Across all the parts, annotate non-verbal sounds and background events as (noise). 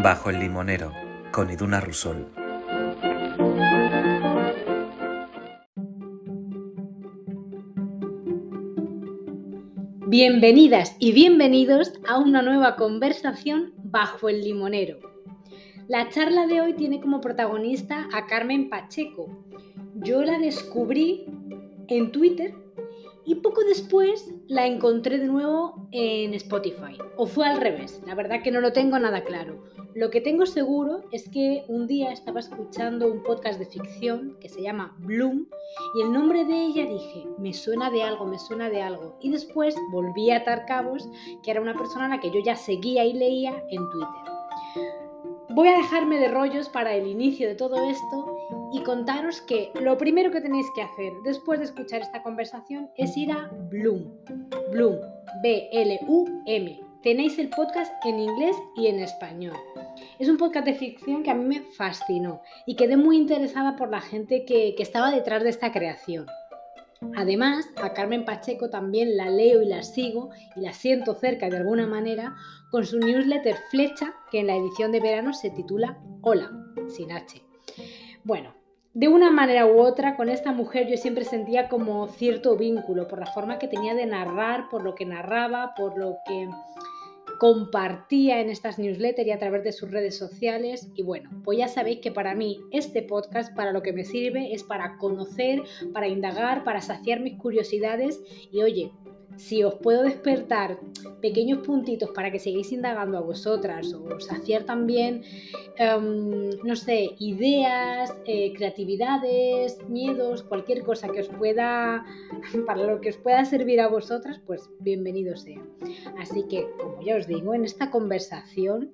Bajo el limonero, con Iduna Rusol. Bienvenidas y bienvenidos a una nueva conversación bajo el limonero. La charla de hoy tiene como protagonista a Carmen Pacheco. Yo la descubrí en Twitter y poco después la encontré de nuevo en Spotify. O fue al revés, la verdad que no lo tengo nada claro. Lo que tengo seguro es que un día estaba escuchando un podcast de ficción que se llama Bloom y el nombre de ella dije, me suena de algo, me suena de algo. Y después volví a atar cabos, que era una persona a la que yo ya seguía y leía en Twitter. Voy a dejarme de rollos para el inicio de todo esto y contaros que lo primero que tenéis que hacer después de escuchar esta conversación es ir a Bloom. Bloom, B-L-U-M. Tenéis el podcast en inglés y en español. Es un podcast de ficción que a mí me fascinó y quedé muy interesada por la gente que, estaba detrás de esta creación. Además, a Carmen Pacheco también la leo y la sigo y la siento cerca de alguna manera con su newsletter Flecha, que en la edición de verano se titula Hola, sin H. Bueno, de una manera u otra, con esta mujer yo siempre sentía como cierto vínculo por la forma que tenía de narrar, por lo que narraba, por lo que compartía en estas newsletters y a través de sus redes sociales. Y bueno, pues ya sabéis que para mí este podcast para lo que me sirve es para conocer, para indagar, para saciar mis curiosidades y oye, si os puedo despertar pequeños puntitos para que sigáis indagando a vosotras o saciar también, em, no sé, ideas, eh, creatividades, miedos, cualquier cosa que os pueda, (laughs) para lo que os pueda servir a vosotras, pues bienvenido sea. Así que, como ya os digo, en esta conversación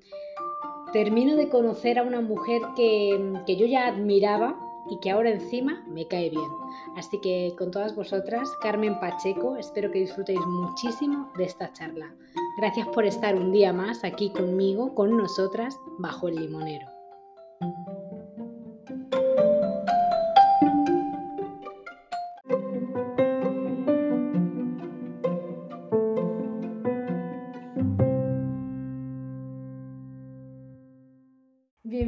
termino de conocer a una mujer que, que yo ya admiraba y que ahora encima me cae bien. Así que con todas vosotras, Carmen Pacheco, espero que disfrutéis muchísimo de esta charla. Gracias por estar un día más aquí conmigo, con nosotras, bajo el limonero.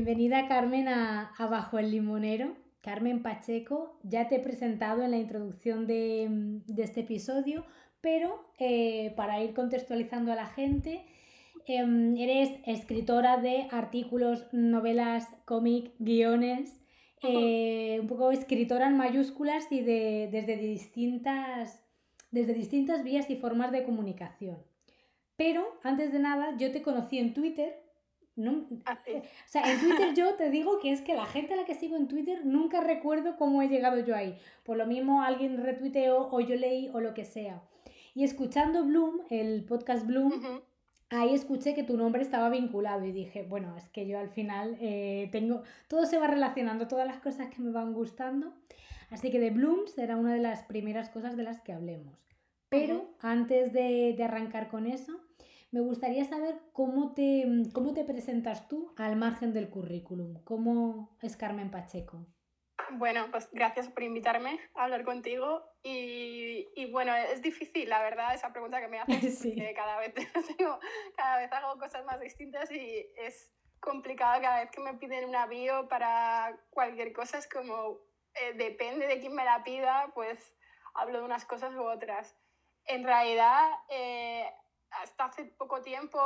Bienvenida Carmen a, Bajo el Limonero. Carmen Pacheco, ya te he presentado en la introducción de, este episodio, pero eh, para ir contextualizando a la gente, em, eres escritora de artículos, novelas, cómic, guiones, eh, un poco escritora en mayúsculas y de, desde, distintas, desde distintas vías y formas de comunicación. Pero antes de nada, yo te conocí en Twitter no, ah, o sea, en Twitter (laughs) yo te digo que es que la gente a la que sigo en Twitter nunca recuerdo cómo he llegado yo ahí. Por lo mismo alguien retuiteó o yo leí o lo que sea. Y escuchando Bloom, el podcast Bloom, ahí escuché que tu nombre estaba vinculado y dije, bueno, es que yo al final eh, tengo, todo se va relacionando, todas las cosas que me van gustando. Así que de Bloom será una de las primeras cosas de las que hablemos. Pero antes de, de arrancar con eso, me gustaría saber cómo te, cómo te presentas tú al margen del currículum. ¿Cómo es Carmen Pacheco? Bueno, pues gracias por invitarme a hablar contigo. Y, y bueno, es difícil, la verdad, esa pregunta que me haces, (laughs) porque cada vez, (laughs) cada vez hago cosas más distintas y es complicado cada vez que me piden una bio para cualquier cosa, es como, eh, depende de quién me la pida, pues hablo de unas cosas u otras. En realidad, eh, hasta hace poco tiempo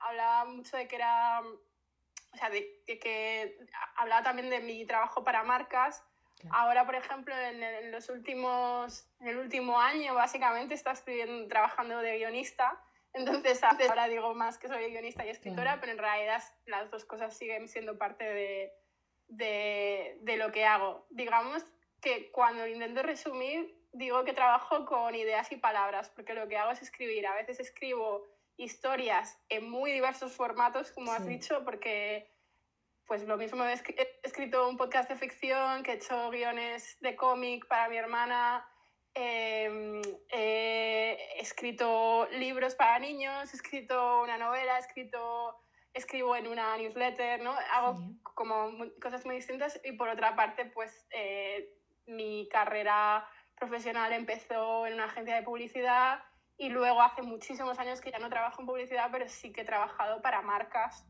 hablaba mucho de que era, o sea, de, que hablaba también de mi trabajo para marcas. Ahora, por ejemplo, en, los últimos, en el último año, básicamente, está escribiendo, trabajando de guionista. Entonces, ahora digo más que soy guionista y escritora, pero en realidad las dos cosas siguen siendo parte de, de, de lo que hago. Digamos que cuando intento resumir, digo que trabajo con ideas y palabras, porque lo que hago es escribir. A veces escribo historias en muy diversos formatos, como has dicho, porque pues lo mismo he escrito un podcast de ficción, que he hecho guiones de cómic para mi hermana, em, he escrito libros para niños, he escrito una novela, he escrito, escribo en una newsletter, ¿no? Hago como cosas muy distintas y por otra parte, pues eh, mi carrera profesional empezó en una agencia de publicidad y luego hace muchísimos años que ya no trabajo en publicidad, pero sí que he trabajado para marcas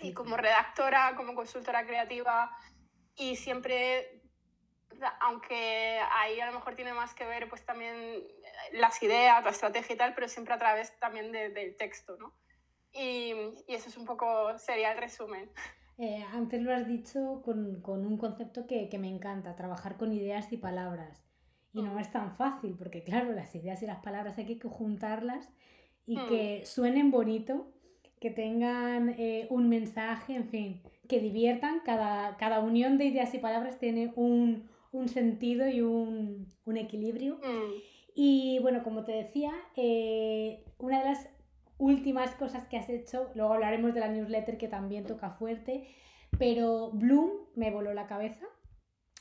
y como redactora, como consultora creativa y siempre, aunque ahí a lo mejor tiene más que ver pues también las ideas, la estrategia y tal, pero siempre a través también del texto, ¿no? Y, y, eso es un poco, sería el resumen. Eh, antes lo has dicho con, con un concepto que, que, me encanta, trabajar con ideas y palabras. Y no mm. es tan fácil, porque claro, las ideas y las palabras hay que juntarlas y mm. que suenen bonito, que tengan eh, un mensaje, en fin, que diviertan. Cada, cada unión de ideas y palabras tiene un, un sentido y un, un equilibrio. Mm. Y bueno, como te decía, eh, una de las últimas cosas que has hecho, luego hablaremos de la newsletter que también toca fuerte, pero Bloom me voló la cabeza.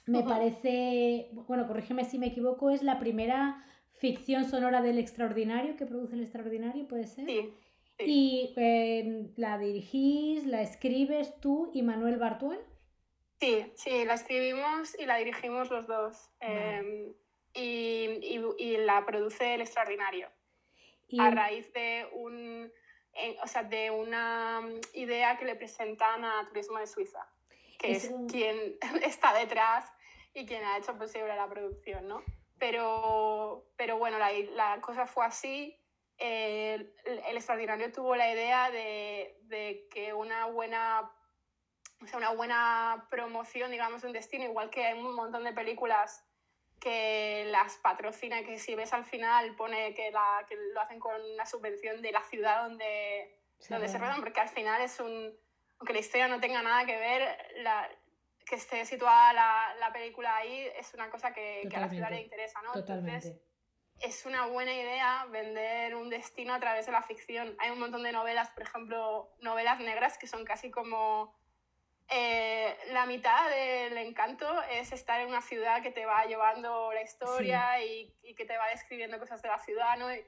Me parece, bueno, corrígeme si me equivoco, es la primera ficción sonora del extraordinario que produce el extraordinario, ¿puede ser? Sí. ¿Y em, la dirigís, la escribes tú y Manuel Bartual? Sí, sí, la escribimos y la dirigimos los dos. Em, y, y, la produce el extraordinario. A raíz de un o sea, de una idea que le presentan a Turismo de Suiza, que es, quien (laughs) está detrás y quien ha hecho posible la producción, ¿no? Pero, pero bueno, la, la cosa fue así. el, el, extraordinario tuvo la idea de, de que una buena, o sea, una buena promoción, digamos, de un destino, igual que hay un montón de películas que las patrocina, que si ves al final pone que, la, que lo hacen con una subvención de la ciudad donde, se, donde se rodan, porque al final es un, aunque la historia no tenga nada que ver, la, que esté situada la, la, película ahí es una cosa que, que, a la ciudad le interesa, ¿no? Entonces, es una buena idea vender un destino a través de la ficción. Hay un montón de novelas, por ejemplo, novelas negras que son casi como eh, la mitad del encanto es estar en una ciudad que te va llevando la historia y, y, que te va describiendo cosas de la ciudad, ¿no? Y,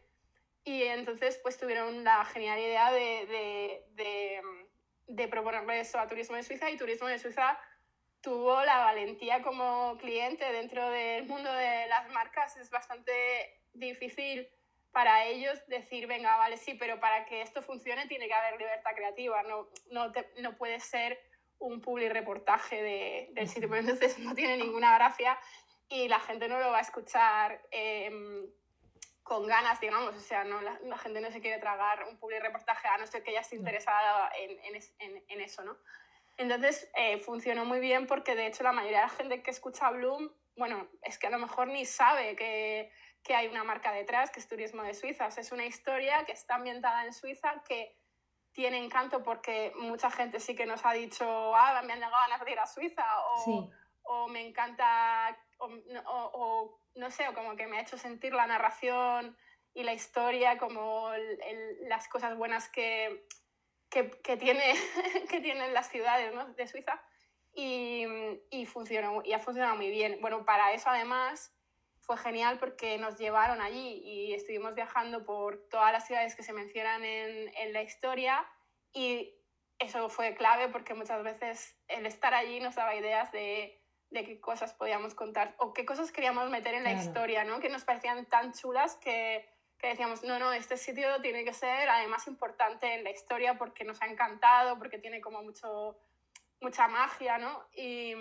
y entonces pues tuvieron la genial idea de, de, de, de, proponerle eso a Turismo de Suiza y Turismo de Suiza tuvo la valentía como cliente dentro del mundo de las marcas. Es bastante difícil para ellos decir, venga, vale, sí, pero para que esto funcione tiene que haber libertad creativa, no, no, no puede ser un public reportaje de, del sitio, pero entonces no tiene ninguna gracia y la gente no lo va a escuchar em, con ganas, digamos, o sea, no, la, gente no se quiere tragar un public reportaje a no ser que ella esté interesada en, en, en, eso, ¿no? Entonces eh, funcionó muy bien porque de hecho la mayoría de la gente que escucha Bloom, bueno, es que a lo mejor ni sabe que, que hay una marca detrás, que es Turismo de Suiza, o sea, es una historia que está ambientada en Suiza que tiene encanto porque mucha gente sí que nos ha dicho, ah, me han llegado ganas de ir a Suiza, o, o me encanta, o, no sé, o como que me ha hecho sentir la narración y la historia como las cosas buenas que, que, tiene, (laughs) que tienen las ciudades de Suiza. Y, y, funcionó, y ha funcionado muy bien. Bueno, para eso además fue genial porque nos llevaron allí y estuvimos viajando por todas las ciudades que se mencionan en, en, la historia y eso fue clave porque muchas veces el estar allí nos daba ideas de, de qué cosas podíamos contar o qué cosas queríamos meter en la historia, ¿no? que nos parecían tan chulas que, que decíamos, no, no, este sitio tiene que ser además importante en la historia porque nos ha encantado, porque tiene como mucho, mucha magia, ¿no? Y,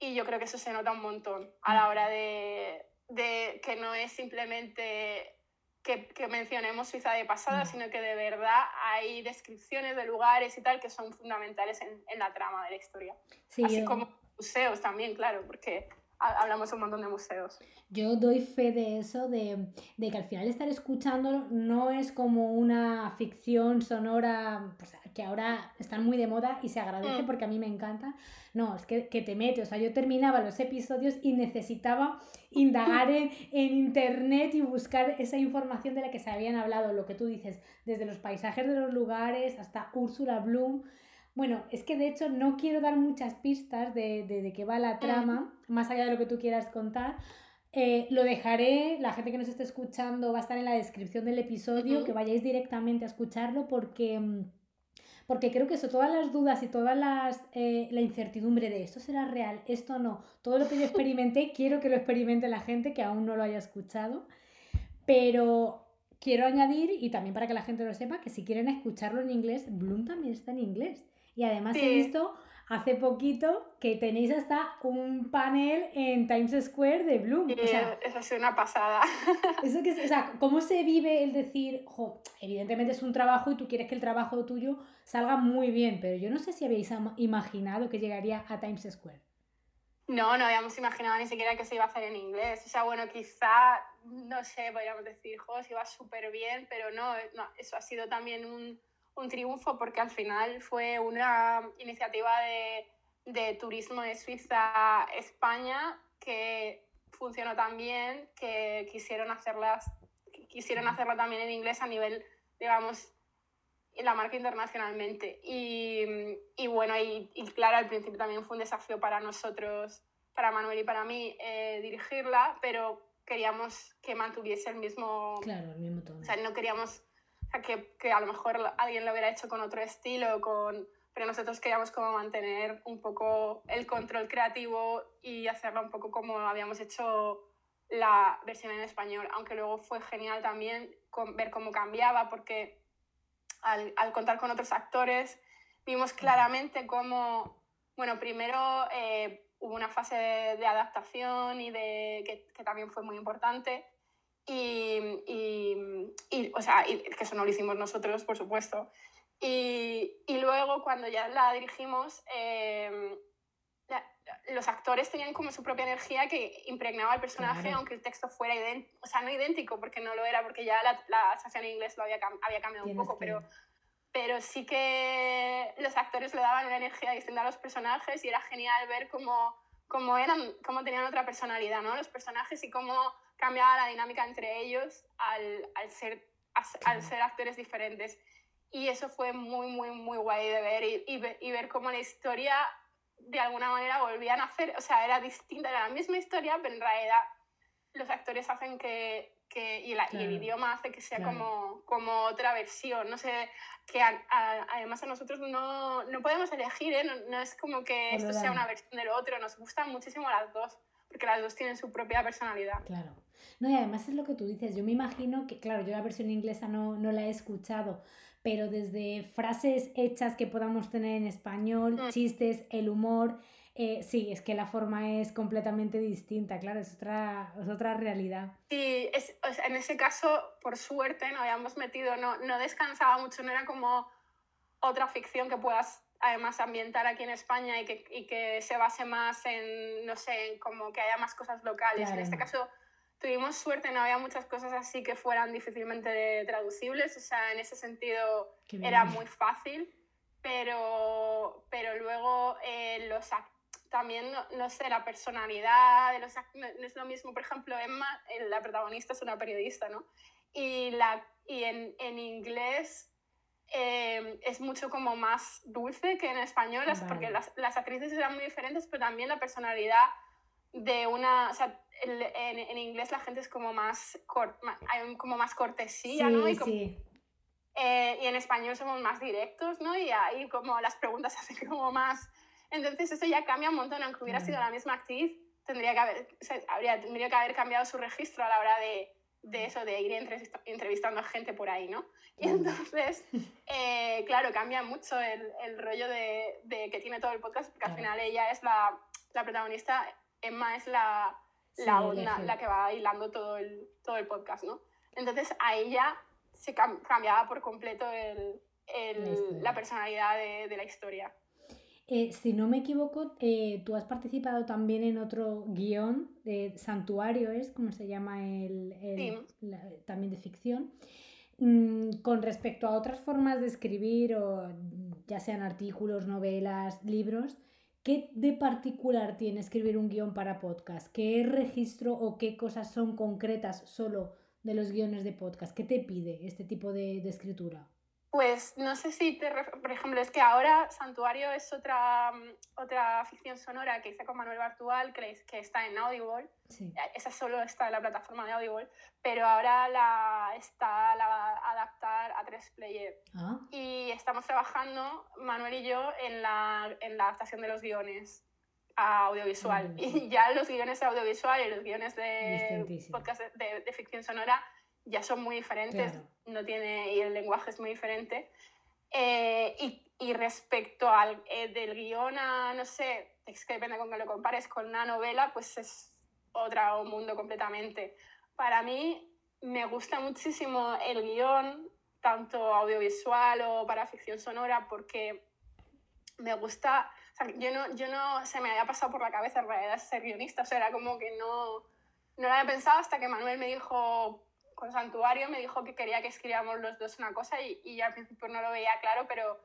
y yo creo que eso se nota un montón a la hora de, de que no es simplemente que, que, mencionemos Suiza de pasada, sino que de verdad hay descripciones de lugares y tal que son fundamentales en, en la trama de la historia. Así como museos también, claro, porque hablamos un montón de museos. Yo doy fe de eso, de, de, que al final estar escuchando no es como una ficción sonora pues, que ahora están muy de moda y se agradece mm. porque a mí me encanta. No, es que, que, te mete, o sea, yo terminaba los episodios y necesitaba indagar en, (laughs) en, internet y buscar esa información de la que se habían hablado, lo que tú dices, desde los paisajes de los lugares hasta Úrsula Bloom. Bueno, es que de hecho no quiero dar muchas pistas de, de, de qué va la trama, más allá de lo que tú quieras contar. Eh, lo dejaré, la gente que nos esté escuchando va a estar en la descripción del episodio, que vayáis directamente a escucharlo porque, mm, porque creo que eso, todas las dudas y toda las, eh, la incertidumbre de esto será real, esto no, todo lo que yo experimenté, (laughs) quiero que lo experimente la gente que aún no lo haya escuchado, pero quiero añadir, y también para que la gente lo sepa, que si quieren escucharlo en inglés, Bloom también está en inglés. Y además he visto hace poquito que tenéis hasta un panel en Times Square de Bloom. o sea, eso es una pasada. (laughs) Eso que, o sea, ¿cómo se vive el decir, jo, evidentemente es un trabajo y tú quieres que el trabajo tuyo salga muy bien, pero yo no sé si habéis imaginado que llegaría a Times Square. No, no habíamos imaginado ni siquiera que se iba a hacer en inglés. O sea, bueno, quizá, no sé, podríamos decir, jo, se iba súper bien, pero no, no, eso ha sido también un un triunfo porque al final fue una iniciativa de, de turismo de Suiza España que funcionó tan bien que quisieron hacerlas quisieron hacerlo también en inglés a nivel digamos la marca internacionalmente. Y, y bueno y, y, claro al principio también fue un desafío para nosotros para Manuel y para mí eh, dirigirla pero queríamos que mantuviese el mismo claro el mismo tono. O sea no queríamos que, que, a lo mejor alguien lo hubiera hecho con otro estilo, con... pero nosotros queríamos como mantener un poco el control creativo y hacerlo un poco como habíamos hecho la versión en español, aunque luego fue genial también ver cómo cambiaba, porque al, al contar con otros actores vimos claramente cómo, bueno, primero eh, hubo una fase de, de adaptación y de, que, que, también fue muy importante, y, o sea, que eso no lo hicimos nosotros, por supuesto. Y, y luego cuando ya la dirigimos, eh, los actores tenían como su propia energía que impregnaba el personaje, claro. aunque el texto fuera idéntico, o sea, no idéntico, porque no lo era, porque ya la, la estación en inglés lo había, había cambiado un poco, pero, pero sí que los actores le daban una energía distinta a los personajes y era genial ver cómo, cómo, eran, cómo tenían otra personalidad, ¿no? Los personajes y cómo cambiaba la dinámica entre ellos al, al ser, al ser actores diferentes. Y eso fue muy, muy, muy guay de ver y, y, y, ver cómo la historia de alguna manera volvían a hacer, o sea, era distinta, era la misma historia, pero en realidad los actores hacen que, que y, la, claro. y, el idioma hace que sea claro. como, como otra versión, no sé, que a, a, además a nosotros no, no podemos elegir, ¿eh? no, no, es como que esto sea una versión del otro, nos gustan muchísimo las dos porque las dos tienen su propia personalidad. Claro. No, y además es lo que tú dices, yo me imagino que, claro, yo la versión inglesa no, no la he escuchado, pero desde frases hechas que podamos tener en español, mm. chistes, el humor, eh, sí, es que la forma es completamente distinta, claro, es otra, es otra realidad. Sí, es, o sea, en ese caso, por suerte, no habíamos metido, no, no descansaba mucho, no era como otra ficción que puedas además ambientar aquí en España y que, y que se base más en, no sé, en como que haya más cosas locales. Claro. En este caso tuvimos suerte, no había muchas cosas así que fueran difícilmente traducibles, o sea, en ese sentido era muy fácil, pero, pero luego eh, los también, no, no, sé, la personalidad de los no, no es lo mismo, por ejemplo, Emma, la protagonista es una periodista, ¿no? Y, la, y en, en inglés eh, es mucho como más dulce que en español, vale. porque las, las, actrices eran muy diferentes, pero también la personalidad de una, o sea, el, en, en, inglés la gente es como más, cort, hay como más cortesía, sí, ¿no? Y, como, sí. eh, y en español somos más directos, ¿no? Y ahí como las preguntas (laughs) se hacen como más... Entonces eso ya cambia un montón, aunque hubiera sido la misma actriz, tendría que haber, o sea, habría, tendría que haber cambiado su registro a la hora de, de eso, de ir entrevistando a gente por ahí, ¿no? Y entonces, (laughs) eh, claro, cambia mucho el, el rollo de, de, que tiene todo el podcast, porque al final ella es la, la protagonista, Emma es la, la sí, onda, la que va hilando todo el, todo el podcast, ¿no? Entonces a ella se cambiaba por completo el, el, la personalidad de, de la historia. Eh, si no me equivoco, eh, tú has participado también en otro guion de Santuario, es como se llama el, el sí. la, también de ficción. Mm, con respecto a otras formas de escribir, o ya sean artículos, novelas, libros, ¿qué de particular tiene escribir un guion para podcast? ¿Qué registro o qué cosas son concretas solo de los guiones de podcast? ¿Qué te pide este tipo de, de escritura? Pues no sé si, te, por ejemplo, es que ahora Santuario es otra, otra ficción sonora que hice con Manuel Bartual, que, que está en Audible. Sí. Esa solo está en la plataforma de Audible, pero ahora la está la va a adaptar a tres player. Ah. Y estamos trabajando, Manuel y yo, en la, en la adaptación de los guiones a audiovisual. Y ya los guiones audiovisual y los guiones de podcast de ficción sonora ya son muy diferentes, claro. no tiene, y el lenguaje es muy diferente. Eh, y, y, respecto al eh, del guion a, no sé, es que depende con que lo compares con una novela, pues es otro mundo completamente. Para mí me gusta muchísimo el guion, tanto audiovisual o para ficción sonora, porque me gusta, o sea, yo no, yo no se me había pasado por la cabeza en realidad ser guionista, o sea, era como que no, no lo había pensado hasta que Manuel me dijo, con Santuario, me dijo que quería que escribiéramos los dos una cosa y, y al principio no lo veía claro, pero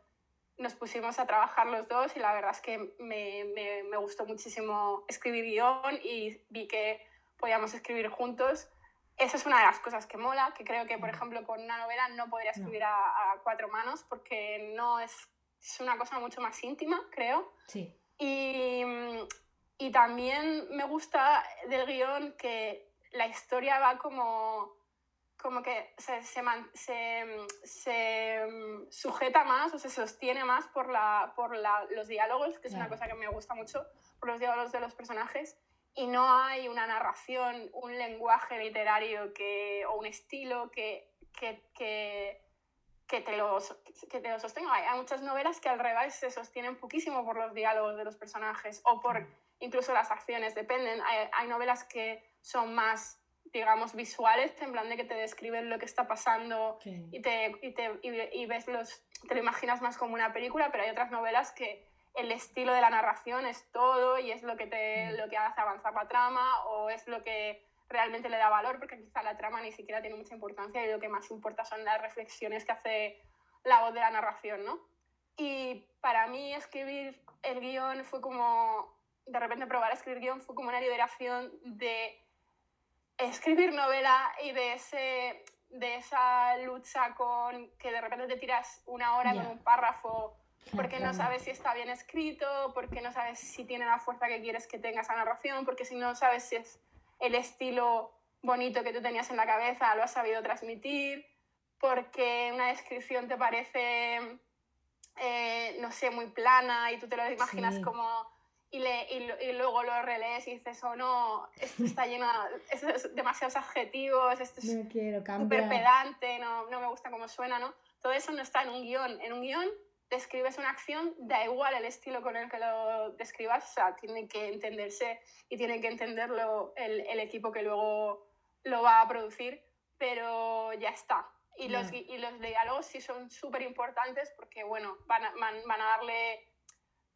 nos pusimos a trabajar los dos y la verdad es que me, me, me gustó muchísimo escribir guion y vi que podíamos escribir juntos. Esa es una de las cosas que mola, que creo que, por ejemplo, con una novela no podría escribir a, a cuatro manos porque no es, es una cosa mucho más íntima, creo. Sí. Y, y también me gusta del guion que la historia va como como que se, se, se, se, sujeta más o se sostiene más por, la, por la, los diálogos, que es una cosa que me gusta mucho, por los diálogos de los personajes, y no hay una narración, un lenguaje literario que, o un estilo que, que, que, que te, los, que te lo sostenga. Hay, muchas novelas que al revés se sostienen poquísimo por los diálogos de los personajes o por incluso las acciones, dependen. Hay, hay novelas que son más digamos, visuales, en plan de que te describen lo que está pasando y, te, y, te, y, ves los, te lo imaginas más como una película, pero hay otras novelas que el estilo de la narración es todo y es lo que, te, lo que hace avanzar la trama o es lo que realmente le da valor, porque quizá la trama ni siquiera tiene mucha importancia y lo que más importa son las reflexiones que hace la voz de la narración, ¿no? Y para mí escribir el guion fue como, de repente probar a escribir guion fue como una liberación de escribir novela y de, ese, de esa lucha con que de repente te tiras una hora con un párrafo porque no sabes si está bien escrito, porque no sabes si tiene la fuerza que quieres que tenga esa narración, porque si no sabes si es el estilo bonito que tú tenías en la cabeza, lo has sabido transmitir, porque una descripción te parece, eh, no sé, muy plana y tú te lo imaginas como y, le, y, luego lo relees y dices, oh no, esto está lleno, de demasiados adjetivos, esto es súper pedante, no, no me gusta cómo suena, ¿no? Todo eso no está en un guion. En un guion describes una acción, da igual el estilo con el que lo describas, o sea, tiene que entenderse y tiene que entenderlo el, el equipo que luego lo va a producir, pero ya está. Y, los, y los diálogos sí son súper importantes porque, bueno, van van, van a darle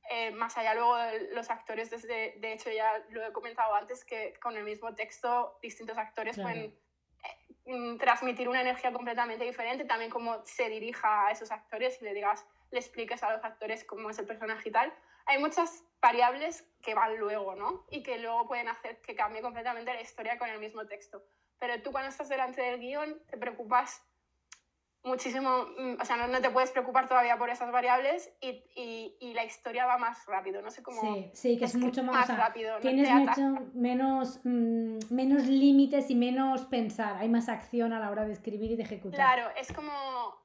eh, más allá luego los actores, desde, de hecho ya lo he comentado antes, que con el mismo texto distintos actores pueden eh, mm, transmitir una energía completamente diferente, también como se dirija a esos actores y le digas, le expliques a los actores cómo es el personaje y tal. Hay muchas variables que van luego, ¿no? Y que luego pueden hacer que cambie completamente la historia con el mismo texto. Pero tú cuando estás delante del guion te preocupas muchísimo, mm, o sea, no, no, te puedes preocupar todavía por esas variables y, y, y, la historia va más rápido, no sé cómo... Sí, sí que es, mucho más, rápido. Tienes mucho menos, mm, menos límites y menos pensar, hay más acción a la hora de escribir y de ejecutar. Claro, es como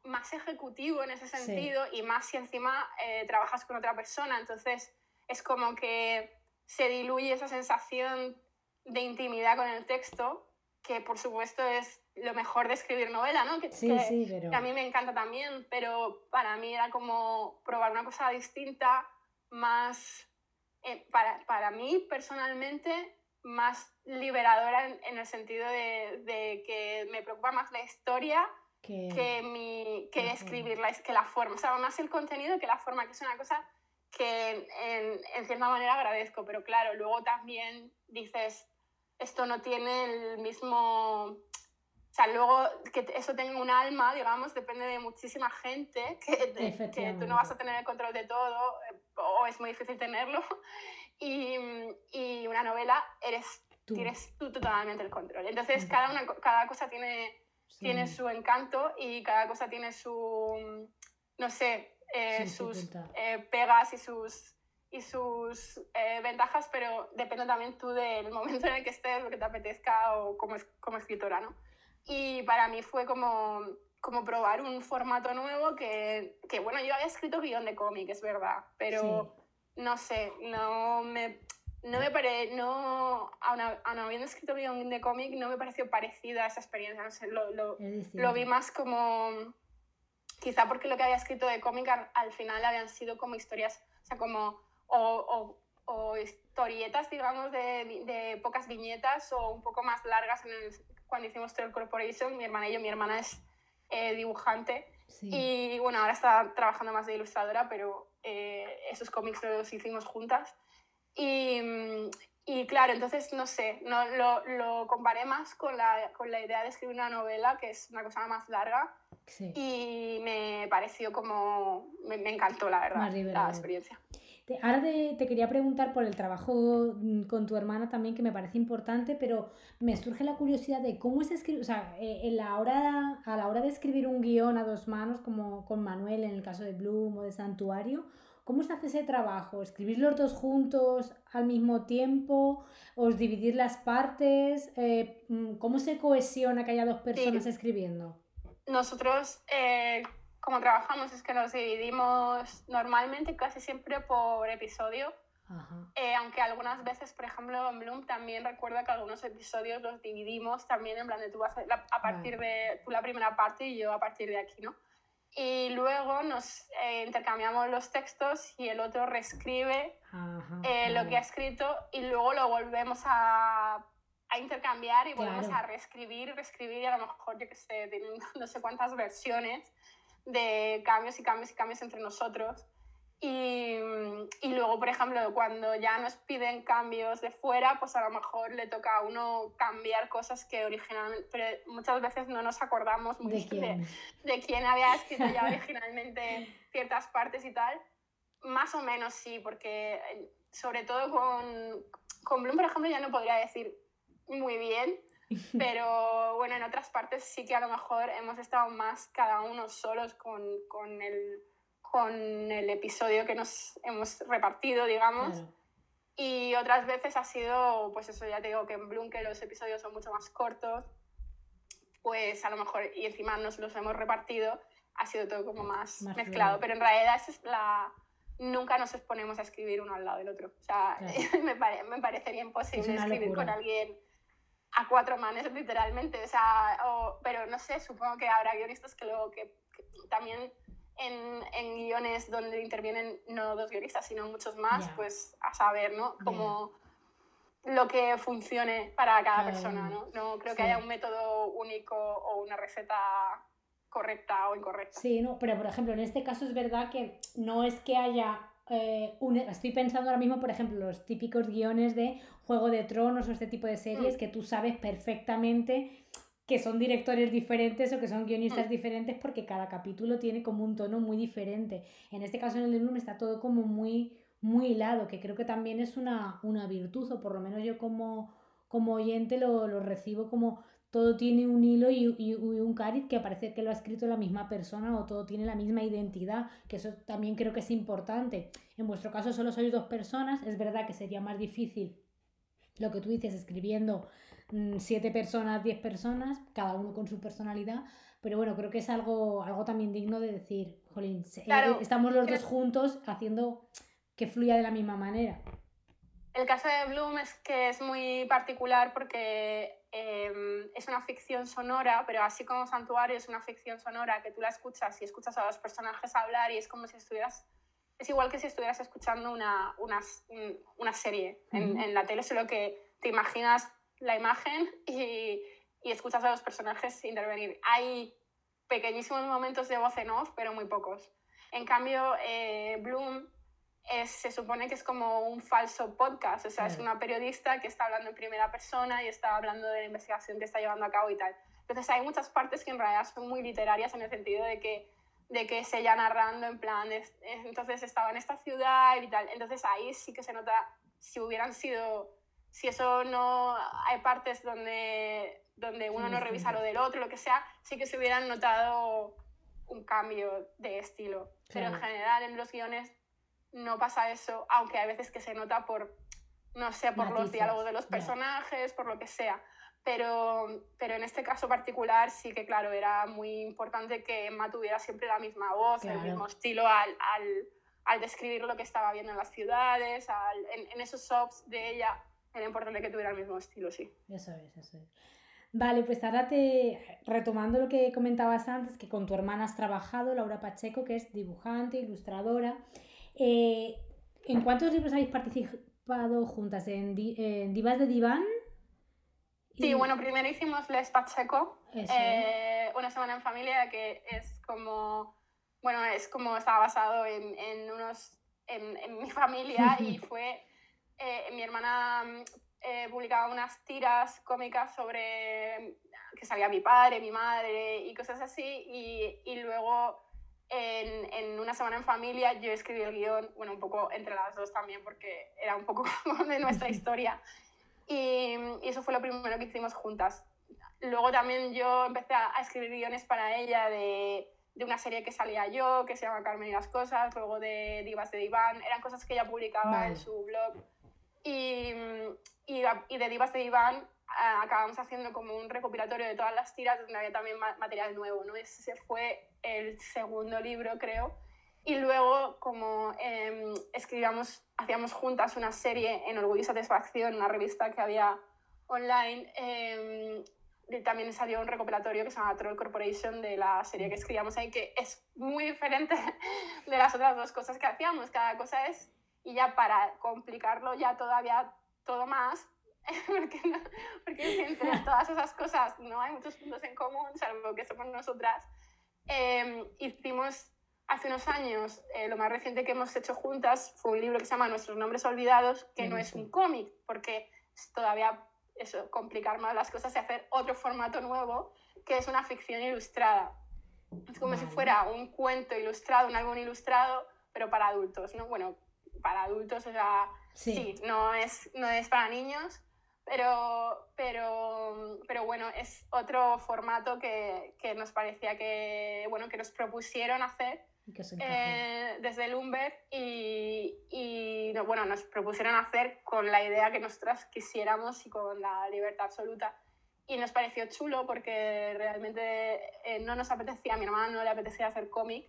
más ejecutivo en ese sentido y más si encima eh, trabajas con otra persona, entonces es como que se diluye esa sensación de intimidad con el texto, que por supuesto es lo mejor de escribir novela, ¿no? Que, sí, sí, pero... que, a mí me encanta también, pero para mí era como probar una cosa distinta, más, eh, para, para, mí personalmente, más liberadora en, en el sentido de, de, que me preocupa más la historia que, que, mi, que escribirla, que la forma, o sea, más el contenido que la forma, que es una cosa que en, en cierta manera agradezco, pero claro, luego también dices, esto no tiene el mismo sea, luego que eso tenga un alma, digamos, depende de muchísima gente, (laughs) que, que tú no vas a tener el control de todo, eh, o es muy difícil tenerlo. (laughs) Y, y una novela eres tú. tienes tú totalmente el control. Entonces, cada, una, cada cosa tiene, tiene su encanto y cada cosa tiene su, no sé, eh, sus eh, pegas y sus y sus ventajas, pero depende también tú del momento en el que estés, lo que te apetezca o como, como escritora, ¿no? Y para mí fue como, como probar un formato nuevo que, que, bueno, yo había escrito guion de cómic, es verdad, pero no sé, no me, no me pare, no, aun, habiendo escrito guion de cómic, no me pareció parecida a esa experiencia, no sé, lo, lo, lo vi más como, quizá porque lo que había escrito de cómic al, final habían sido como historias, o sea, como, o, o, historietas, digamos, de, de, pocas viñetas o un poco más largas en el, cuando hicimos Troll Corporation, mi hermana y yo, mi hermana es eh, dibujante y bueno, ahora está trabajando más de ilustradora, pero eh, esos cómics los hicimos juntas. Y, y claro, entonces, no sé, no, lo, lo, comparé más con la, con la idea de escribir una novela, que es una cosa más larga. Y me pareció como, me, me encantó, la verdad, la experiencia. Ahora te, te, quería preguntar por el trabajo mm, con tu hermana también, que me parece importante, pero me surge la curiosidad de cómo es escribir, o sea, eh, en la hora, a la hora de escribir un guion a dos manos, como con Manuel en el caso de Bloom o de Santuario, ¿Cómo se hace ese trabajo? ¿Escribir los dos juntos al mismo tiempo? ¿Os dividir las partes? Eh, mm, ¿Cómo se cohesiona que haya dos personas escribiendo? Nosotros, eh, como trabajamos, es que nos dividimos normalmente casi siempre por episodio. Eh, aunque algunas veces, por ejemplo, en Bloom también recuerdo que algunos episodios los dividimos también en plan de tú vas a, a partir de tú la primera parte y yo a partir de aquí, ¿no? y luego nos eh, intercambiamos los textos y el otro reescribe eh, lo que ha escrito y luego lo volvemos a, a intercambiar y volvemos a reescribir, reescribir y a lo mejor, yo que sé, tienen no sé cuántas versiones de cambios y cambios y cambios entre nosotros. Y, y, luego, por ejemplo, cuando ya nos piden cambios de fuera, pues a lo mejor le toca a uno cambiar cosas que originalmente, pero muchas veces no nos acordamos muy ¿De, quién? De, quién había escrito ya (laughs) originalmente ciertas partes y tal. Más o menos sí, porque eh, sobre todo con, con Bloom, por ejemplo, ya no podría decir muy bien, (laughs) pero bueno, en otras partes sí que a lo mejor hemos estado más cada uno solos con, con el con el episodio que nos hemos repartido, digamos. Y otras veces ha sido, pues eso ya te digo que en Bloom, que los episodios son mucho más cortos, pues a lo mejor, y encima nos los hemos repartido, ha sido todo como más, mezclado. Pero en realidad es la... nunca nos exponemos a escribir uno al lado del otro. O sea, (laughs) me, me, parecería imposible escribir con alguien a cuatro manos, (laughs) literalmente. O sea, pero no sé, supongo que habrá guionistas que luego que también en, en, guiones donde intervienen no dos guionistas, sino muchos más, pues a saber, ¿no? Como lo que funcione para cada, persona, ¿no? No creo que haya un método único o una receta correcta o incorrecta. Sí, no, pero por ejemplo, en este caso es verdad que no es que haya eh, un... Estoy pensando ahora mismo, por ejemplo, los típicos guiones de Juego de Tronos o este tipo de series mm. que tú sabes perfectamente que son directores diferentes o que son guionistas mm. diferentes porque cada capítulo tiene como un tono muy diferente. En este caso en el de Bloom está todo como muy, muy hilado, que creo que también es una, una virtud, o por lo menos yo como, como oyente lo, lo recibo como todo tiene un hilo y, y, un cariz que parece que lo ha escrito la misma persona o todo tiene la misma identidad, que eso también creo que es importante. En vuestro caso solo sois dos personas, es verdad que sería más difícil lo que tú dices escribiendo Mm, siete personas, diez personas, cada uno con su personalidad, pero bueno, creo que es algo, algo también digno de decir, jolín, eh, estamos los dos juntos haciendo que fluya de la misma manera. El caso de Bloom es que es muy particular porque em, es una ficción sonora, pero así como Santuario es una ficción sonora que tú la escuchas y escuchas a los personajes hablar y es como si estuvieras, es igual que si estuvieras escuchando una, una, una serie en, en, la tele, solo que te imaginas la imagen y, y escuchas a los personajes intervenir. Hay pequeñísimos momentos de voz en off, pero muy pocos. En cambio, eh, Bloom es, se supone que es como un falso podcast, o sea, es una periodista que está hablando en primera persona y está hablando de la investigación que está llevando a cabo y tal. Entonces hay muchas partes que en realidad son muy literarias en el sentido de que, de que se ella narrando en plan, entonces estaba en esta ciudad y tal. Entonces ahí sí que se nota, si hubieran sido si eso no hay partes donde, donde uno no revisa lo del otro, lo que sea, sí que se hubieran notado un cambio de estilo. Pero en general en los guiones no pasa eso, aunque hay veces que se nota por, no sé, por los diálogos de los personajes, por lo que sea. Pero, pero en este caso particular sí que, claro, era muy importante que Emma tuviera siempre la misma voz, el mismo estilo al, al, al, describir lo que estaba viendo en las ciudades, al, en, en esos shops de ella era importante que tuviera el mismo estilo, sí. Eso es, eso es. Vale, pues ahora te, retomando lo que comentabas antes, que con tu hermana has trabajado, Laura Pacheco, que es dibujante, ilustradora. Eh, ¿En cuántos libros habéis participado juntas? ¿En, Divas de Diván? Sí, bueno, primero hicimos Les Pacheco, eh, una semana en familia, que es como, bueno, es como estaba basado en, unos, en, mi familia (laughs) y fue, eh, mi hermana eh, publicaba unas tiras cómicas sobre que salía mi padre, mi madre y cosas así. Y, y luego en, en, una semana en familia yo escribí el guion, bueno, un poco entre las dos también, porque era un poco (laughs) de nuestra historia. Y, y, eso fue lo primero que hicimos juntas. Luego también yo empecé a, escribir guiones para ella de, de, una serie que salía yo, que se llama Carmen y las Cosas, luego de Divas de Diván. Eran cosas que ella publicaba en su blog. Y, y, y de Divas de Iván acabamos haciendo como un recopilatorio de todas las tiras donde había también material nuevo, ¿no? Ese fue el segundo libro, creo. Y luego, como eh, escribíamos, hacíamos juntas una serie en Orgullo y Satisfacción, una revista que había online, eh, también salió un recopilatorio que se llama Troll Corporation de la serie que escribíamos ahí, que es muy diferente (laughs) de las otras dos cosas que hacíamos. Cada cosa es, y ya para complicarlo ya todavía todo más, (laughs) porque, no, porque entre todas esas cosas no hay muchos puntos en común, salvo que somos nosotras. Em, hicimos hace unos años, eh, lo más reciente que hemos hecho juntas fue un libro que se llama Nuestros Nombres Olvidados, que no es un cómic, porque es todavía eso, complicar más las cosas y hacer otro formato nuevo, que es una ficción ilustrada. Es como si fuera un cuento ilustrado, un álbum ilustrado, pero para adultos, ¿no? Bueno, para adultos, o sea, sí, no, es, no es para niños, pero, pero, pero bueno, es otro formato que, que nos parecía que, bueno, que nos propusieron hacer eh, desde Lumber y, y bueno, nos propusieron hacer con la idea que nosotras quisiéramos y con la libertad absoluta. Y nos pareció chulo porque realmente eh, no nos apetecía, a mi hermana no le apetecía hacer cómic,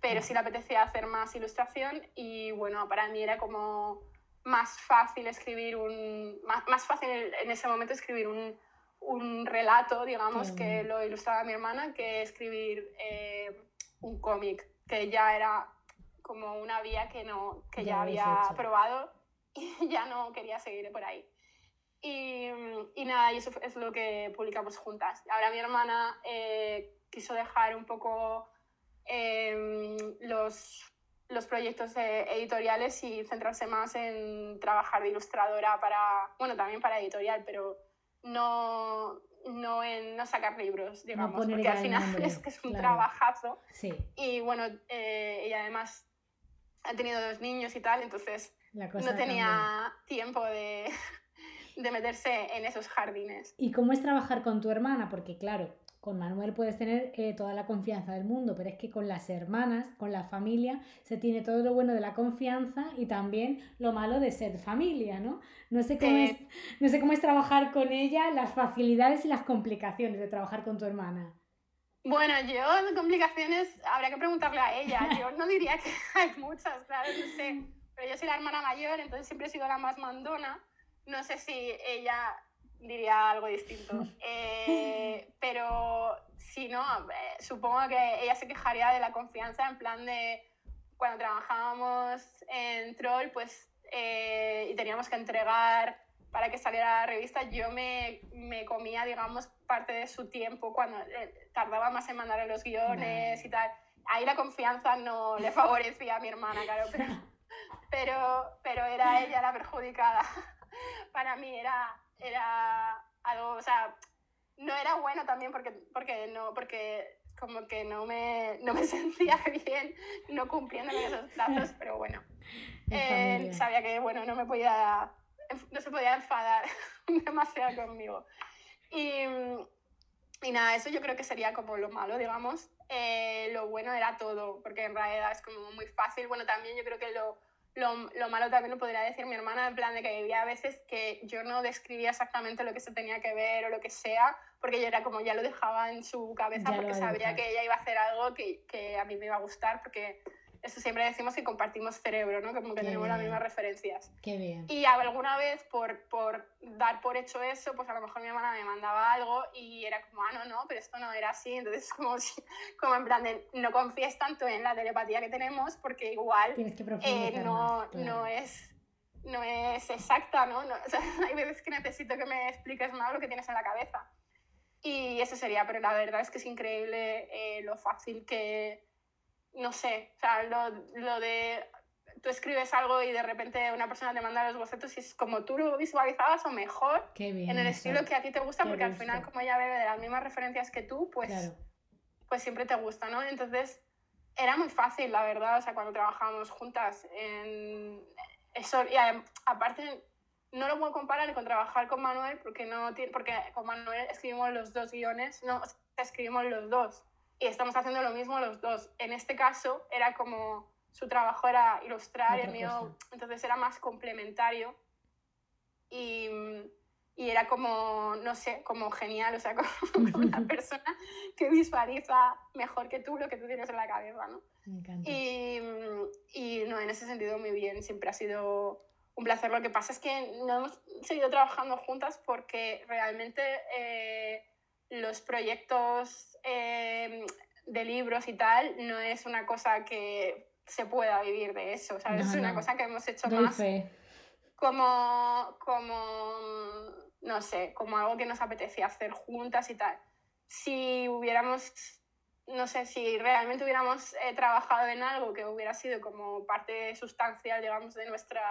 pero sí le apetecía hacer más ilustración y bueno, para mí era como más fácil escribir un, más, más fácil en ese momento escribir un, un relato, digamos, que lo ilustraba mi hermana, que escribir eh, un cómic, que ya era como una vía que, no, que ya, había probado (laughs) y ya no quería seguir por ahí. Y, y, nada, y eso es lo que publicamos juntas. Ahora mi hermana eh, quiso dejar un poco Em, los, los proyectos editoriales y centrarse más en trabajar de ilustradora para, bueno, también para editorial, pero no, no en no sacar libros, digamos, porque al final (laughs) es que es un trabajazo. Sí. Y bueno, eh, ella además ha tenido dos niños y tal, entonces no tenía tiempo de, (laughs) de meterse en esos jardines. ¿Y cómo es trabajar con tu hermana? Porque claro, con Manuel puedes tener eh, toda la confianza del mundo, pero es que con las hermanas, con la familia, se tiene todo lo bueno de la confianza y también lo malo de ser familia, ¿no? No sé cómo, es, no sé cómo es trabajar con ella, las facilidades y las complicaciones de trabajar con tu hermana. Bueno, yo complicaciones habría que preguntarle a ella. (laughs) Yo no diría que hay muchas, claro, no sé. Pero yo soy la hermana mayor, entonces siempre he sido la más mandona. No sé si ella diría algo distinto. (laughs) Eh, pero si no, eh, supongo que ella se quejaría de la confianza en plan de cuando trabajábamos en Troll, pues, eh, y teníamos que entregar para que saliera la revista, yo me, me comía, digamos, parte de su tiempo cuando tardaba más en mandarle los guiones y tal. Ahí la confianza no le favorecía a mi hermana, claro, pero, (laughs) pero, pero era ella la perjudicada. (laughs) Para mí era era algo, o sea, no era bueno también porque, porque, no, porque como que no me, no me (laughs) sentía bien no cumpliendo esos plazos, pero bueno, (laughs) eh, sabía que bueno, no me podía, no se podía enfadar (laughs) demasiado conmigo. Y, y nada, eso yo creo que sería como lo malo, digamos. Eh, lo bueno era todo, porque en realidad es como muy fácil. Bueno, también yo creo que lo, lo, lo, malo también lo podría decir mi hermana, en plan de que había veces que yo no describía exactamente lo que se tenía que ver o lo que sea, porque yo era como ya lo dejaba en su cabeza porque sabía que ella iba a hacer algo que, que, a mí me iba a gustar, porque eso siempre decimos que compartimos cerebro, ¿no? Como que tenemos las mismas referencias. Qué bien. Y alguna vez, por, por dar por hecho eso, pues a lo mejor mi hermana me mandaba algo y era como, ah, no, no, pero esto no era así. Entonces, (laughs) como, si, como en plan de, no confíes tanto en la telepatía que tenemos porque igual eh, no, no es no es exacta, ¿no? (laughs) o sea, hay veces que necesito que me expliques más lo que tienes en la cabeza. Y eso sería, pero la verdad es que es increíble eh, lo fácil que, no sé, o sea, lo, lo, de tú escribes algo y de repente una persona te manda los bocetos y es como tú lo visualizabas o mejor en el estilo que a ti te gusta, porque al final como ella bebe de las mismas referencias que tú, pues, pues siempre te gusta, ¿no? Entonces era muy fácil, la verdad, o sea, cuando trabajábamos juntas en eso, y aparte no lo puedo comparar con trabajar con Manuel porque no tiene, porque con Manuel escribimos los dos guiones, no, escribimos los dos y estamos haciendo lo mismo los dos. En este caso era como su trabajo era ilustrar el mío, entonces era más complementario y, y, era como, no sé, como genial, o sea, (laughs) como una (laughs) persona que visualiza mejor que tú lo que tú tienes en la cabeza, ¿no? Me encanta. Y, y no, en ese sentido muy bien, siempre ha sido un placer. Lo que pasa es que no hemos seguido trabajando juntas porque realmente eh, los proyectos eh, de libros y tal no es una cosa que se pueda vivir de eso, ¿sabes? es una cosa que hemos hecho más como, como, no sé, como algo que nos apetecía hacer juntas y tal. Si hubiéramos, no sé, si realmente hubiéramos eh, trabajado en algo que hubiera sido como parte sustancial, digamos, de nuestra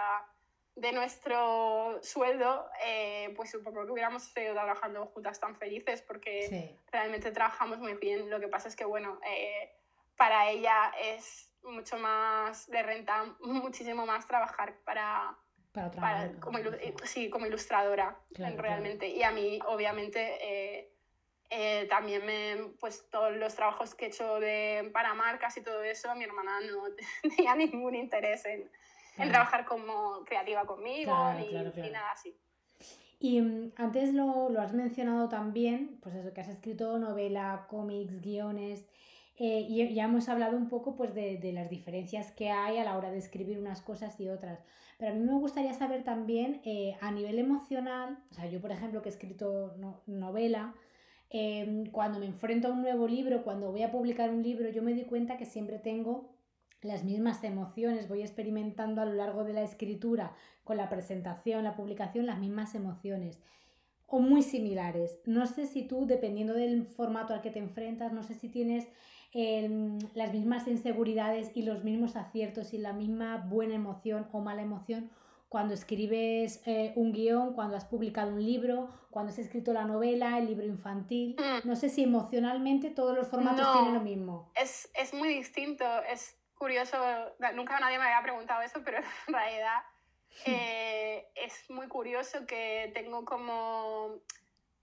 de nuestro sueldo, eh, pues supongo que hubiéramos seguido trabajando juntas tan felices porque realmente trabajamos muy bien. Lo que pasa es que, bueno, eh, para ella es mucho más, de renta muchísimo más trabajar para... Para, como, sí, como ilustradora, realmente. Y a mí, obviamente, eh, también me, pues todos los trabajos que he hecho de, para marcas y todo eso, mi hermana no (laughs) tenía ningún interés en, en trabajar como creativa conmigo ni, nada así. Y mm, antes lo, lo, has mencionado también, pues eso, que has escrito novela, cómics, guiones, eh, y ya hemos hablado un poco pues de, de, las diferencias que hay a la hora de escribir unas cosas y otras. Pero a mí me gustaría saber también eh, a nivel emocional, o sea, yo por ejemplo que he escrito novela, em, cuando me enfrento a un nuevo libro, cuando voy a publicar un libro, yo me doy cuenta que siempre tengo las mismas emociones, voy experimentando a lo largo de la escritura, con la presentación, la publicación, las mismas emociones o muy similares. No sé si tú, dependiendo del formato al que te enfrentas, no sé si tienes em, las mismas inseguridades y los mismos aciertos y la misma buena emoción o mala emoción cuando escribes eh, un guion, cuando has publicado un libro, cuando has escrito la novela, el libro infantil. Mm. No sé si emocionalmente todos los formatos tienen lo mismo. Es, es muy distinto. Es curioso, nunca nadie me había preguntado eso, pero (laughs) en realidad eh, es muy curioso que tengo como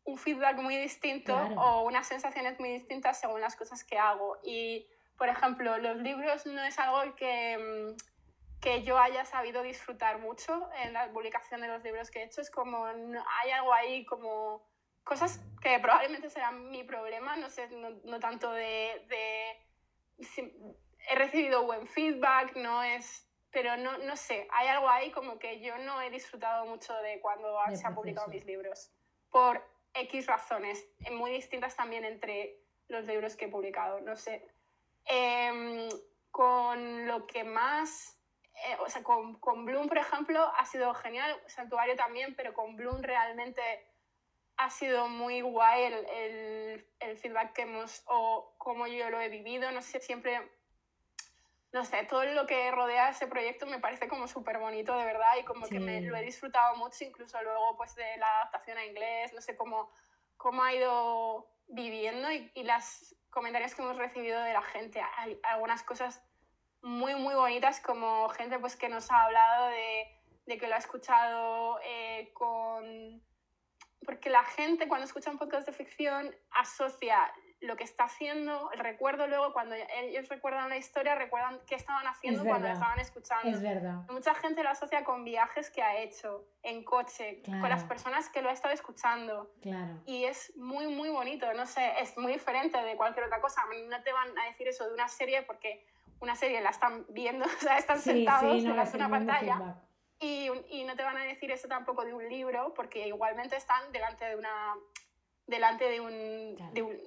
un feedback muy distinto o unas sensaciones muy distintas según las cosas que hago. Y, por ejemplo, los libros no es algo que, mm, que yo haya sabido disfrutar mucho en la publicación de los libros que he hecho. Es como, hay algo ahí como cosas que probablemente serán mi problema, no sé, no, tanto de, de he recibido buen feedback, no es, pero no, no sé, hay algo ahí como que yo no he disfrutado mucho de cuando se han publicado mis libros, por X razones, eh, muy distintas también entre los libros que he publicado, no sé. Em, con lo que más, eh, o sea, con, con, Bloom, por ejemplo, ha sido genial, Santuario también, pero con Bloom realmente ha sido muy guay el, el, el feedback que hemos, o cómo yo lo he vivido, no sé, siempre no sé, todo lo que rodea ese proyecto me parece como súper bonito, de verdad, y como que me, lo he disfrutado mucho, incluso luego pues de la adaptación a inglés, no sé cómo, cómo ha ido viviendo y, y las comentarios que hemos recibido de la gente. Hay algunas cosas muy, muy bonitas, como gente pues que nos ha hablado de, de que lo ha escuchado eh, con... Porque la gente cuando escucha un podcast de ficción asocia lo que está haciendo, el recuerdo luego, cuando ellos recuerdan la historia, recuerdan qué estaban haciendo cuando estaban escuchando. Es verdad. Mucha gente lo asocia con viajes que ha hecho en coche, con las personas que lo ha estado escuchando. Claro. Y es muy, muy bonito, no sé, es muy diferente de cualquier otra cosa. No te van a decir eso de una serie porque una serie la están viendo, (laughs) o sea, están sentados sí, delante de una pantalla. Y, y, no te van a decir eso tampoco de un libro, porque igualmente están delante de una delante de un, de, un,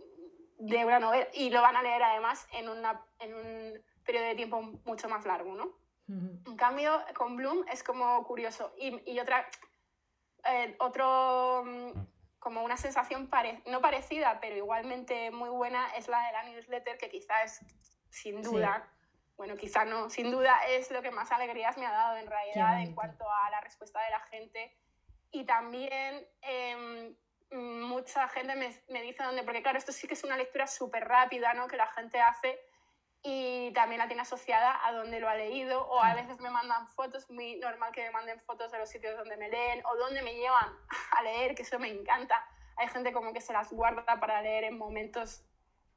de, una novela y lo van a leer además en, una, en un periodo de tiempo mucho más largo, ¿no? En cambio, con Bloom es como curioso. Y, y otra, eh, otro, mm, como una sensación pare no parecida, pero igualmente muy buena, es la de la newsletter, que quizás es, sin duda, bueno, quizá no, sin duda es lo que más alegrías me ha dado en realidad en cuanto a la respuesta de la gente. Y también eh, mucha gente me, me, dice dónde, porque claro, esto sí que es una lectura súper rápida, ¿no? Que la gente hace y también la tiene asociada a donde lo ha leído o a veces me mandan fotos, muy normal que me manden fotos de los sitios donde me leen o donde me llevan (laughs) a leer, que eso me encanta. Hay gente como que se las guarda para leer en momentos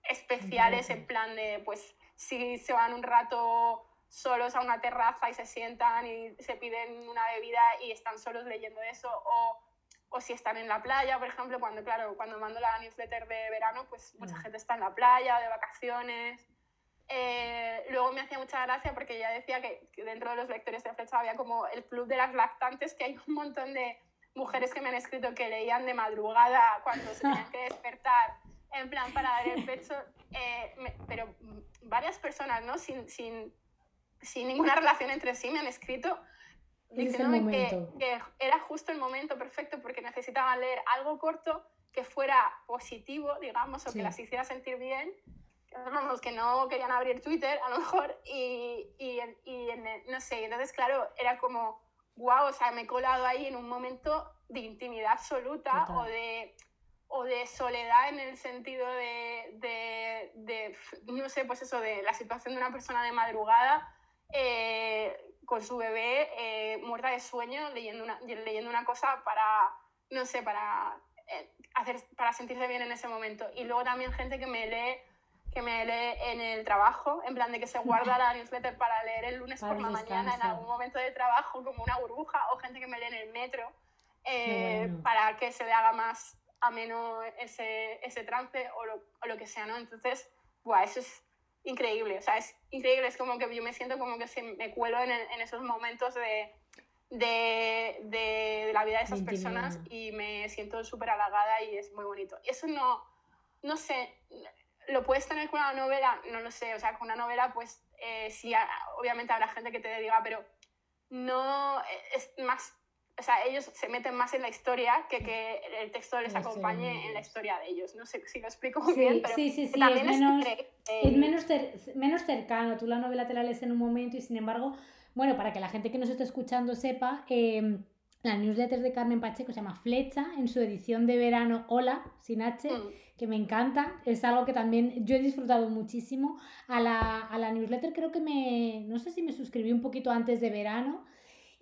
especiales, en plan de, pues, si se van un rato solos a una terraza y se sientan y se piden una bebida y están solos leyendo eso, o, o si están en la playa, por ejemplo, cuando, claro, cuando mando la newsletter de verano, pues mucha mm. gente está en la playa, de vacaciones, eh, luego me hacía mucha gracia porque ya decía que, dentro de los lectores de Flecha había como el club de las lactantes, que hay un montón de mujeres que me han escrito que leían de madrugada cuando se tenían que despertar, en plan para dar el pecho, eh, pero varias personas, ¿no? Sin, sin, sin, ninguna relación entre sí me han escrito diciéndome que, que, era justo el momento perfecto porque necesitaban leer algo corto que fuera positivo, digamos, o que las hiciera sentir bien. Vamos, que no querían abrir Twitter a lo mejor y, y, y no sé, entonces claro, era como, wow, o sea, me he colado ahí en un momento de intimidad absoluta o de, o de soledad en el sentido de, de, de, no sé, pues eso, de la situación de una persona de madrugada eh, con su bebé eh, muerta de sueño leyendo una, leyendo una cosa para, no sé, para, eh, hacer, para sentirse bien en ese momento. Y luego también gente que me lee que me lee en el trabajo, en plan de que se guarda la (laughs) newsletter para leer el lunes por la mañana en algún momento de trabajo como una burbuja, o gente que me lee en el metro eh, para que se le haga más ameno ese, ese trance o lo, o lo, que sea, ¿no? Entonces, buah, eso es increíble, o sea, es increíble, es como que yo me siento como que se me cuelo en, en esos momentos de, de, de, la vida de esas personas y me siento súper halagada y es muy bonito. Y eso no, no sé, ¿Lo puedes tener con una novela? No lo sé, o sea, con una novela pues eh, sí, obviamente habrá gente que te diga, pero no es más, o sea, ellos se meten más en la historia que que el texto les acompañe en la historia de ellos. No sé si lo explico muy bien, pero sí, sí, sí, también es, menos, es, menos, menos cercano. Tú la novela te la lees en un momento y sin embargo, bueno, para que la gente que nos esté escuchando sepa... Eh, la newsletter de Carmen Pacheco se llama Flecha, en su edición de verano Hola, sin H, mm. que me encanta. Es algo que también yo he disfrutado muchísimo. A la, a la newsletter creo que me, no sé si me suscribí un poquito antes de verano.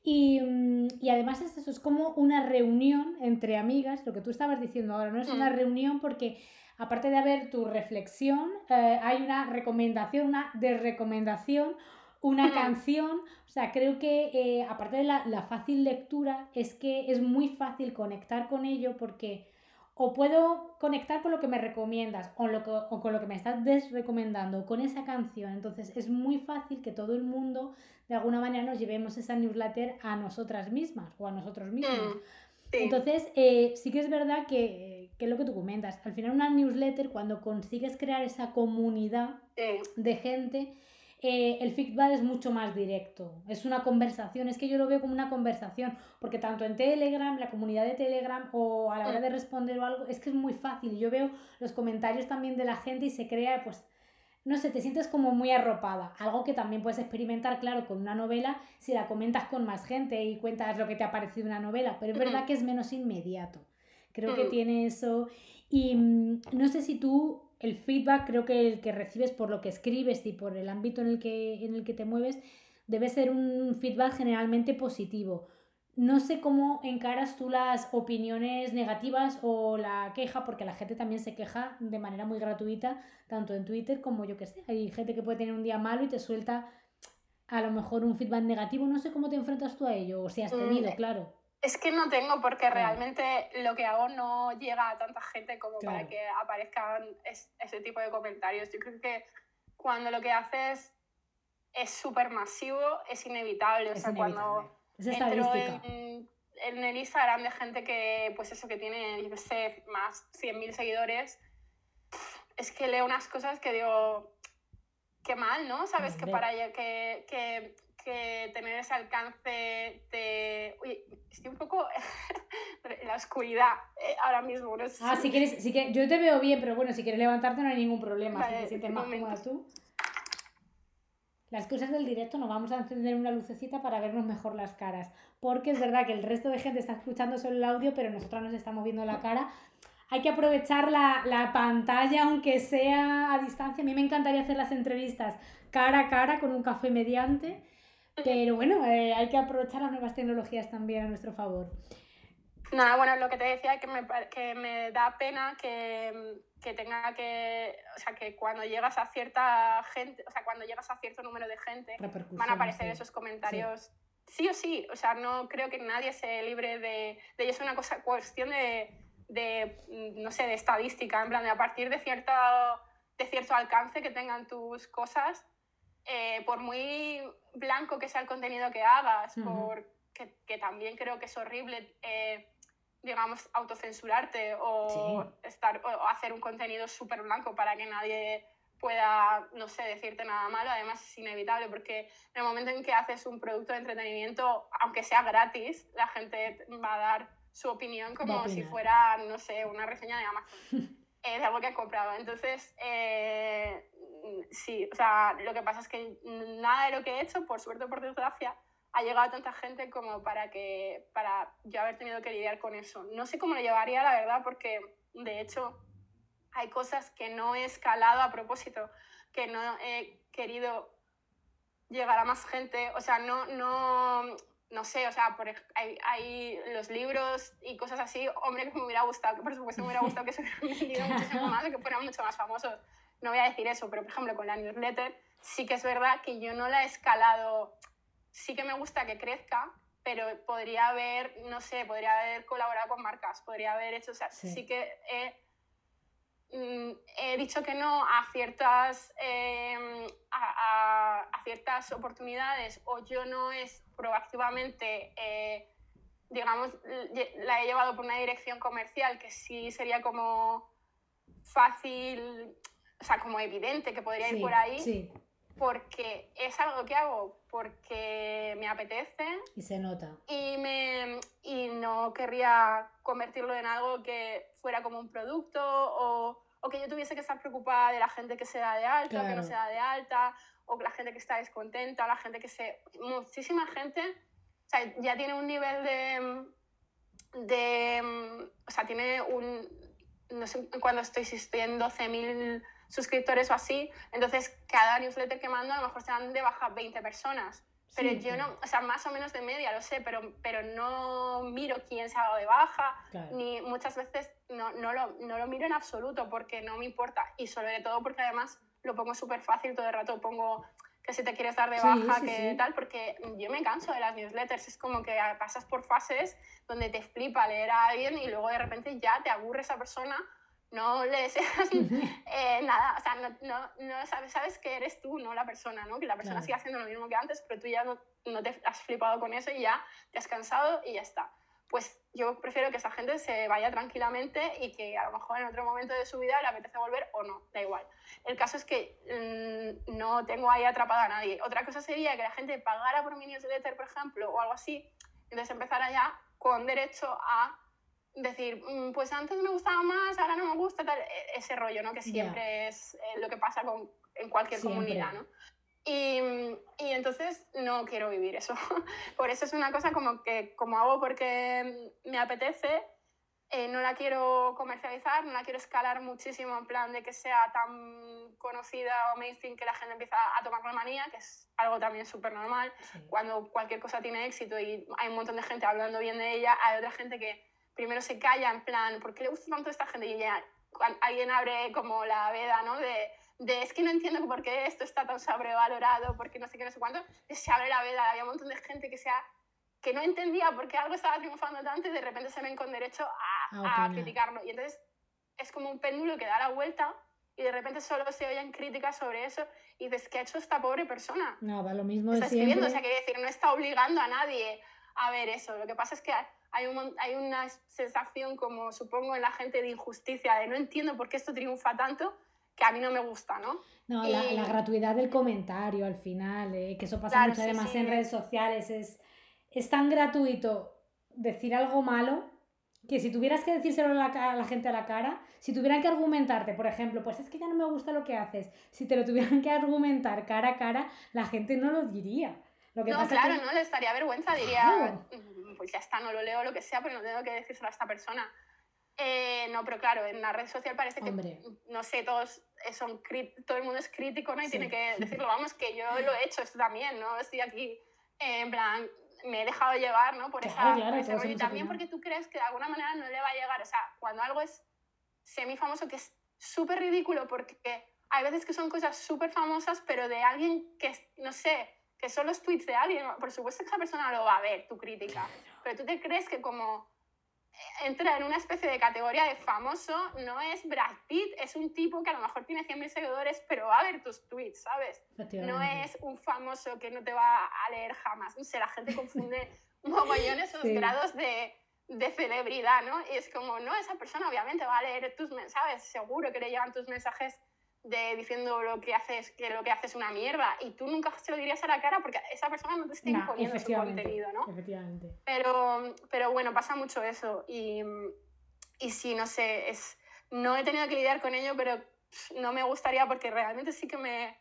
Y, mm, y, además es eso, es como una reunión entre amigas, lo que tú estabas diciendo ahora, no es una mm. reunión porque aparte de haber tu reflexión, eh, hay una recomendación, una desrecomendación, una canción. O sea, creo que eh, aparte de la, la, fácil lectura, es que es muy fácil conectar con ello porque o puedo conectar con lo que me recomiendas o, lo o con lo que me estás desrecomendando, con esa canción. Entonces es muy fácil que todo el mundo de alguna manera nos llevemos esa newsletter a nosotras mismas o a nosotros mismos. Mm, Entonces, eh, sí que es verdad que, que, lo que tú comentas, al final una newsletter, cuando consigues crear esa comunidad de gente, eh, el feedback es mucho más directo. Es una conversación, es que yo lo veo como una conversación, porque tanto en Telegram, la comunidad de Telegram, o a la hora de responder o algo, es que es muy fácil. Yo veo los comentarios también de la gente y se crea, pues, no sé, te sientes como muy arropada. Algo que también puedes experimentar, claro, con una novela si la comentas con más gente y cuentas lo que te ha parecido una novela, pero es verdad que es menos inmediato. Creo que tiene eso. Y mm, no sé si tú el feedback creo que el que recibes por lo que escribes y por el ámbito en el que, en el que te mueves debe ser un feedback generalmente positivo. No sé cómo encaras tú las opiniones negativas o la queja, porque la gente también se queja de manera muy gratuita, tanto en Twitter como yo que sé. Hay gente que puede tener un día malo y te suelta a lo mejor un feedback negativo. No sé cómo te enfrentas tú a ello, o si has tenido, mm, claro. Es que no tengo porque realmente lo que hago no llega a tanta gente como para que aparezcan ese tipo de comentarios. Yo creo que cuando lo que haces es súper masivo, es inevitable. o sea, cuando es entro en, en, el Instagram de gente que, pues eso, que tiene, yo sé, más 100.000 seguidores, es que leo unas cosas que digo, qué mal, ¿no? Sabes que para que, que, que, tener ese alcance te... Uy, estoy un poco (laughs) en la oscuridad eh, ahora mismo. No ah, si quieres, si que yo te veo bien, pero bueno, si quieres levantarte no hay ningún problema. si te sientes más cómoda tú. Las cosas del directo nos vamos a encender una lucecita para vernos mejor las caras. Porque es verdad que el resto de gente está escuchando solo el audio, pero nosotros nos estamos viendo la cara hay que aprovechar la, pantalla, aunque sea a distancia. A mí me encantaría hacer las entrevistas cara a cara con un café mediante, pero bueno, eh, hay que aprovechar las nuevas tecnologías también a nuestro favor. Nada, bueno, lo que te decía es que me, que me da pena que, que, tenga que, o sea, que cuando llegas a cierta gente, o sea, cuando llegas a cierto número de gente, van a aparecer esos comentarios sí. o sí, o sea, no creo que nadie se libre de, de ello, es una cosa, cuestión de, de, no sé, de estadística, en plan de a partir de cierto, de cierto alcance que tengan tus cosas, eh, por muy blanco que sea el contenido que hagas, por, que, también creo que es horrible, eh, digamos, autocensurarte o, estar, o hacer un contenido súper blanco para que nadie pueda, no sé, decirte nada malo, además es inevitable porque en el momento en que haces un producto de entretenimiento, aunque sea gratis, la gente va a dar su opinión como si fuera, no sé, una reseña de Amazon, (laughs) eh, de algo que ha comprado. Entonces, eh, sí, o sea, lo que pasa es que nada de lo que he hecho, por suerte o por desgracia, ha llegado a tanta gente como para que para yo haber tenido que lidiar con eso. No sé cómo lo llevaría, la verdad, porque de hecho hay cosas que no he escalado a propósito, que no he querido llegar a más gente, o sea, no, no, no sé, o sea, por, hay, hay, los libros y cosas así, hombre, que me hubiera gustado, que por supuesto me hubiera gustado que se hubieran (laughs) vendido (laughs) muchísimo más que fueran mucho más famosos. No voy a decir eso, pero por ejemplo con la newsletter sí que es verdad que yo no la he escalado, sí que me gusta que crezca, pero podría haber, no sé, podría haber colaborado con marcas, podría haber hecho, o sea, sí, que he, mm, he, dicho que no a ciertas, a, a, ciertas oportunidades o yo no es proactivamente, eh, digamos, la he llevado por una dirección comercial que sí sería como fácil, o sea, como evidente que podría ir por ahí. Porque es algo que hago porque me apetece. Y se nota. Y, me, y no querría convertirlo en algo que fuera como un producto o, o que yo tuviese que estar preocupada de la gente que se da de alta o que no se da de alta o la gente que está descontenta, la gente que se... Muchísima gente, o sea, ya tiene un nivel de... de o sea, tiene un... No sé cuando estoy, si estoy en 12.000 suscriptores o así, entonces cada newsletter que mando a lo mejor se dan de baja 20 personas. Pero yo no, o sea, más o menos de media, lo sé, pero, pero no miro quién se ha dado de baja, ni muchas veces no, no, lo, no lo miro en absoluto porque no me importa. Y sobre todo porque además lo pongo súper fácil, todo el rato pongo que si te quieres dar de baja, que tal, porque yo me canso de las newsletters, es como que pasas por fases donde te flipa leer a alguien y luego de repente ya te aburre esa persona, no le deseas (laughs) eh, nada, o sea, no, no, no, sabes, sabes que eres tú, no la persona, ¿no? que la persona sigue haciendo lo mismo que antes, pero tú ya no, no te has flipado con eso y ya te has cansado y ya está pues yo prefiero que esa gente se vaya tranquilamente y que a lo mejor en otro momento de su vida le apetece volver o no, da igual. El caso es que mm, no tengo ahí atrapada a nadie. Otra cosa sería que la gente pagara por mi newsletter, por ejemplo, o algo así, entonces empezara ya con derecho a decir, mm, pues antes me gustaba más, ahora no me gusta, tal, e-, ese rollo, ¿no? Que siempre es eh, lo que pasa con, en cualquier comunidad, ¿no? Y, y, entonces no quiero vivir eso. (laughs) Por eso es una cosa como que como hago porque me apetece, eh, no la quiero comercializar, no la quiero escalar muchísimo en plan de que sea tan conocida o mainstream que la gente empieza a tomar la manía, que es algo también súper normal. Cuando cualquier cosa tiene éxito y hay un montón de gente hablando bien de ella, hay otra gente que primero se calla en plan, ¿por qué le gusta tanto a esta gente? Y ya alguien abre como la veda, ¿no? De, de es que no entiendo por qué esto está tan sobrevalorado, porque no sé qué, no sé cuánto, se abre la veda, había un montón de gente que, sea, que no entendía por qué algo estaba triunfando tanto y de repente se ven con derecho a, a criticarlo. Y entonces es como un péndulo que da la vuelta y de repente solo se oyen críticas sobre eso y dices, ¿qué ha hecho esta pobre persona? Nada, lo mismo de está escribiendo, o sea, quiere decir, no está obligando a nadie a ver eso. Lo que pasa es que hay, un, hay una sensación como, supongo, en la gente de injusticia, de no entiendo por qué esto triunfa tanto, que a mí no me gusta, ¿no? No, la, gratuidad del comentario al final, eh, que eso pasa mucho además en redes sociales, es, es tan gratuito decir algo malo que si tuvieras que decírselo a la, gente a la cara, si tuvieran que argumentarte, por ejemplo, pues es que ya no me gusta lo que haces, si te lo tuvieran (laughs) que argumentar cara a cara, la gente no lo diría. Lo que no, claro, no, le estaría vergüenza, diría, mm, pues ya está, no lo leo, lo que sea, pero no tengo que decírselo a esta persona. Eh, no, pero claro, en la red social parece que, no sé, todos son todo el mundo es crítico, ¿no? Y tiene que decirlo, vamos, que yo lo he hecho esto también, ¿no? Estoy aquí, en plan, me he dejado llevar, ¿no? Por, esa, ese rollo. Y también porque tú crees que de alguna manera no le va a llegar. O sea, cuando algo es semi-famoso, que es súper ridículo, porque hay veces que son cosas súper famosas, pero de alguien que, no sé, que son los tweets de alguien, por supuesto que esa persona lo va a ver, tu crítica. Pero tú te crees que como entra en una especie de categoría de famoso, no es Brad Pitt, es un tipo que a lo mejor tiene 100.000 seguidores, pero va a ver tus tweets, ¿sabes? No es un famoso que no te va a leer jamás. No sé, la gente confunde (laughs) mogollones esos grados de, de, celebridad, ¿no? Y es como, no, esa persona obviamente va a leer tus mensajes, seguro que le llegan tus mensajes de diciendo lo que haces, que lo que haces es una mierda y tú nunca se lo dirías a la cara porque esa persona no te está imponiendo su contenido, ¿no? Efectivamente. Pero, pero bueno, pasa mucho eso y, y sí, no sé, es, no he tenido que lidiar con ello, pero no me gustaría porque realmente sí que me,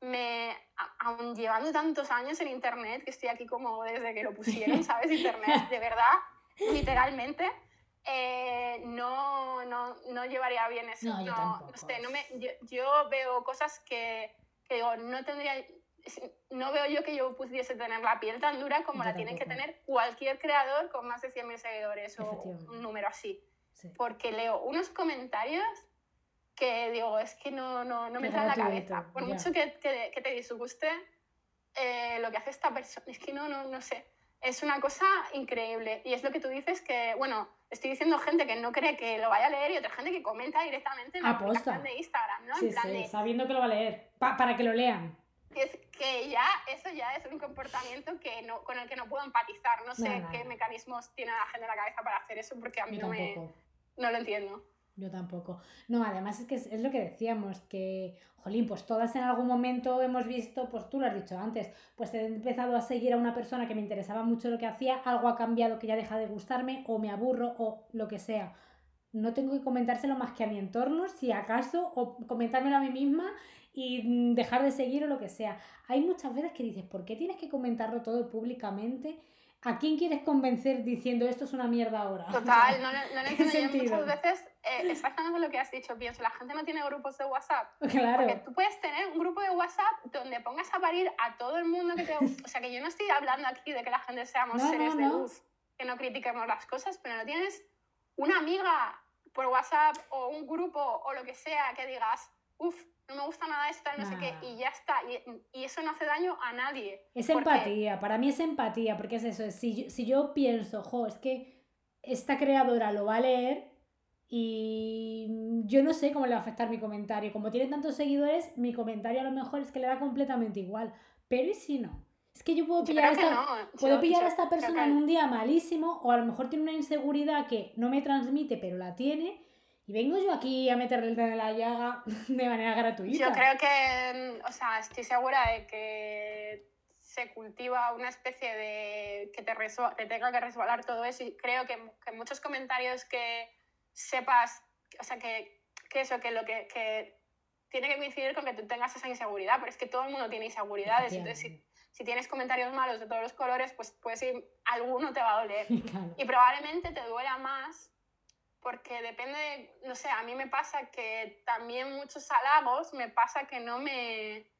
me, aun llevando tantos años en Internet, que estoy aquí como desde que lo pusieron, (laughs) ¿sabes? Internet, de verdad, literalmente eh, no, no, no, llevaría bien eso. No, yo, no, sé, no me, yo, veo cosas que, que, digo, no tendría, no veo yo que yo pudiese tener la piel tan dura como la tienen que tener cualquier creador con más de 100.000 seguidores o un número así. Porque leo unos comentarios que digo, es que no, no, no me trae la cabeza. Por mucho que, que, que, te disguste eh, lo que hace esta persona, es que no, no, no sé. Es una cosa increíble. Y es lo que tú dices que, bueno, estoy diciendo gente que no cree que lo vaya a leer y otra gente que comenta directamente en la aplicación de Instagram, ¿no? Sí, sí, sabiendo que lo va a leer, para que lo lean. Es que ya, eso ya es un comportamiento que no, con el que no puedo empatizar. No sé qué mecanismos tiene la gente en la cabeza para hacer eso porque a mí no, me, no lo entiendo. Yo tampoco. No, además es que es, lo que decíamos, que, jolín, pues todas en algún momento hemos visto, pues tú lo has dicho antes, pues he empezado a seguir a una persona que me interesaba mucho lo que hacía, algo ha cambiado que ya deja de gustarme, o me aburro, o lo que sea. No tengo que comentárselo más que a mi entorno, si acaso, o comentármelo a mí misma y dejar de seguir o lo que sea. Hay muchas veces que dices, ¿por qué tienes que comentarlo todo públicamente? ¿A quién quieres convencer diciendo esto es una mierda ahora? (laughs) Total, no, no, no entiendo. muchas veces eh, exactamente lo que has dicho, pienso, la gente no tiene grupos de WhatsApp. Claro. Porque tú puedes tener un grupo de WhatsApp donde pongas a parir a todo el mundo que te (laughs) O sea, que yo no estoy hablando aquí de que la gente seamos seres de luz, que no critiquemos las cosas, pero no tienes una amiga por WhatsApp o un grupo o lo que sea que digas, uff, no me gusta nada esto, no sé qué, y ya está. Y, eso no hace daño a nadie. Es empatía, para mí es empatía, porque es eso, si, si yo pienso, jo, es que esta creadora lo va a leer y yo no sé cómo le va a afectar mi comentario. Como tiene tantos seguidores, mi comentario a lo mejor es que le da completamente igual. Pero ¿y si no? Es que yo puedo pillar, a esta, puedo pillar a esta persona en un día malísimo o a lo mejor tiene una inseguridad que no me transmite, pero la tiene y vengo yo aquí a meterle en la llaga (laughs) de manera gratuita. Yo creo que, o sea, estoy segura de que se cultiva una especie de que te, te tenga que resbalar todo eso y creo que, que, muchos comentarios que sepas, o sea, que, que eso, que lo que, que, tiene que coincidir con que tú tengas esa inseguridad, pero es que todo el mundo tiene inseguridades, entonces si, si, tienes comentarios malos de todos los colores, pues puedes ir, alguno te va a doler. (laughs) Y probablemente te duela más porque depende, no sé, a mí me pasa que también muchos halagos me pasa que no me,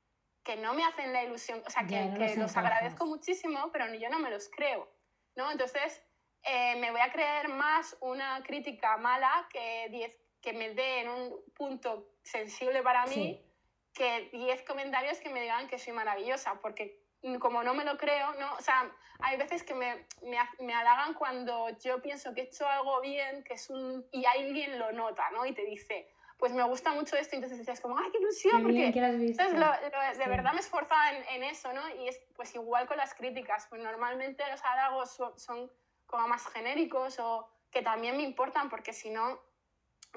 que no me hacen la ilusión, o sea, que, que los, agradezco muchísimo, pero yo no me los creo, ¿no? Entonces, eh, me voy a creer más una crítica mala que, diez, que me dé en un punto sensible para mí que 10 comentarios que me digan que soy maravillosa, porque como no me lo creo, ¿no? O sea, hay veces que me, me, me, halagan cuando yo pienso que he hecho algo bien, que es un... y alguien lo nota, ¿no? Y te dice, pues me gusta mucho esto, entonces decías como, ay, qué ilusión, porque de verdad me esforzaba en, en, eso, ¿no? Y es pues igual con las críticas, pues normalmente los halagos son, son como más genéricos o que también me importan, porque si no,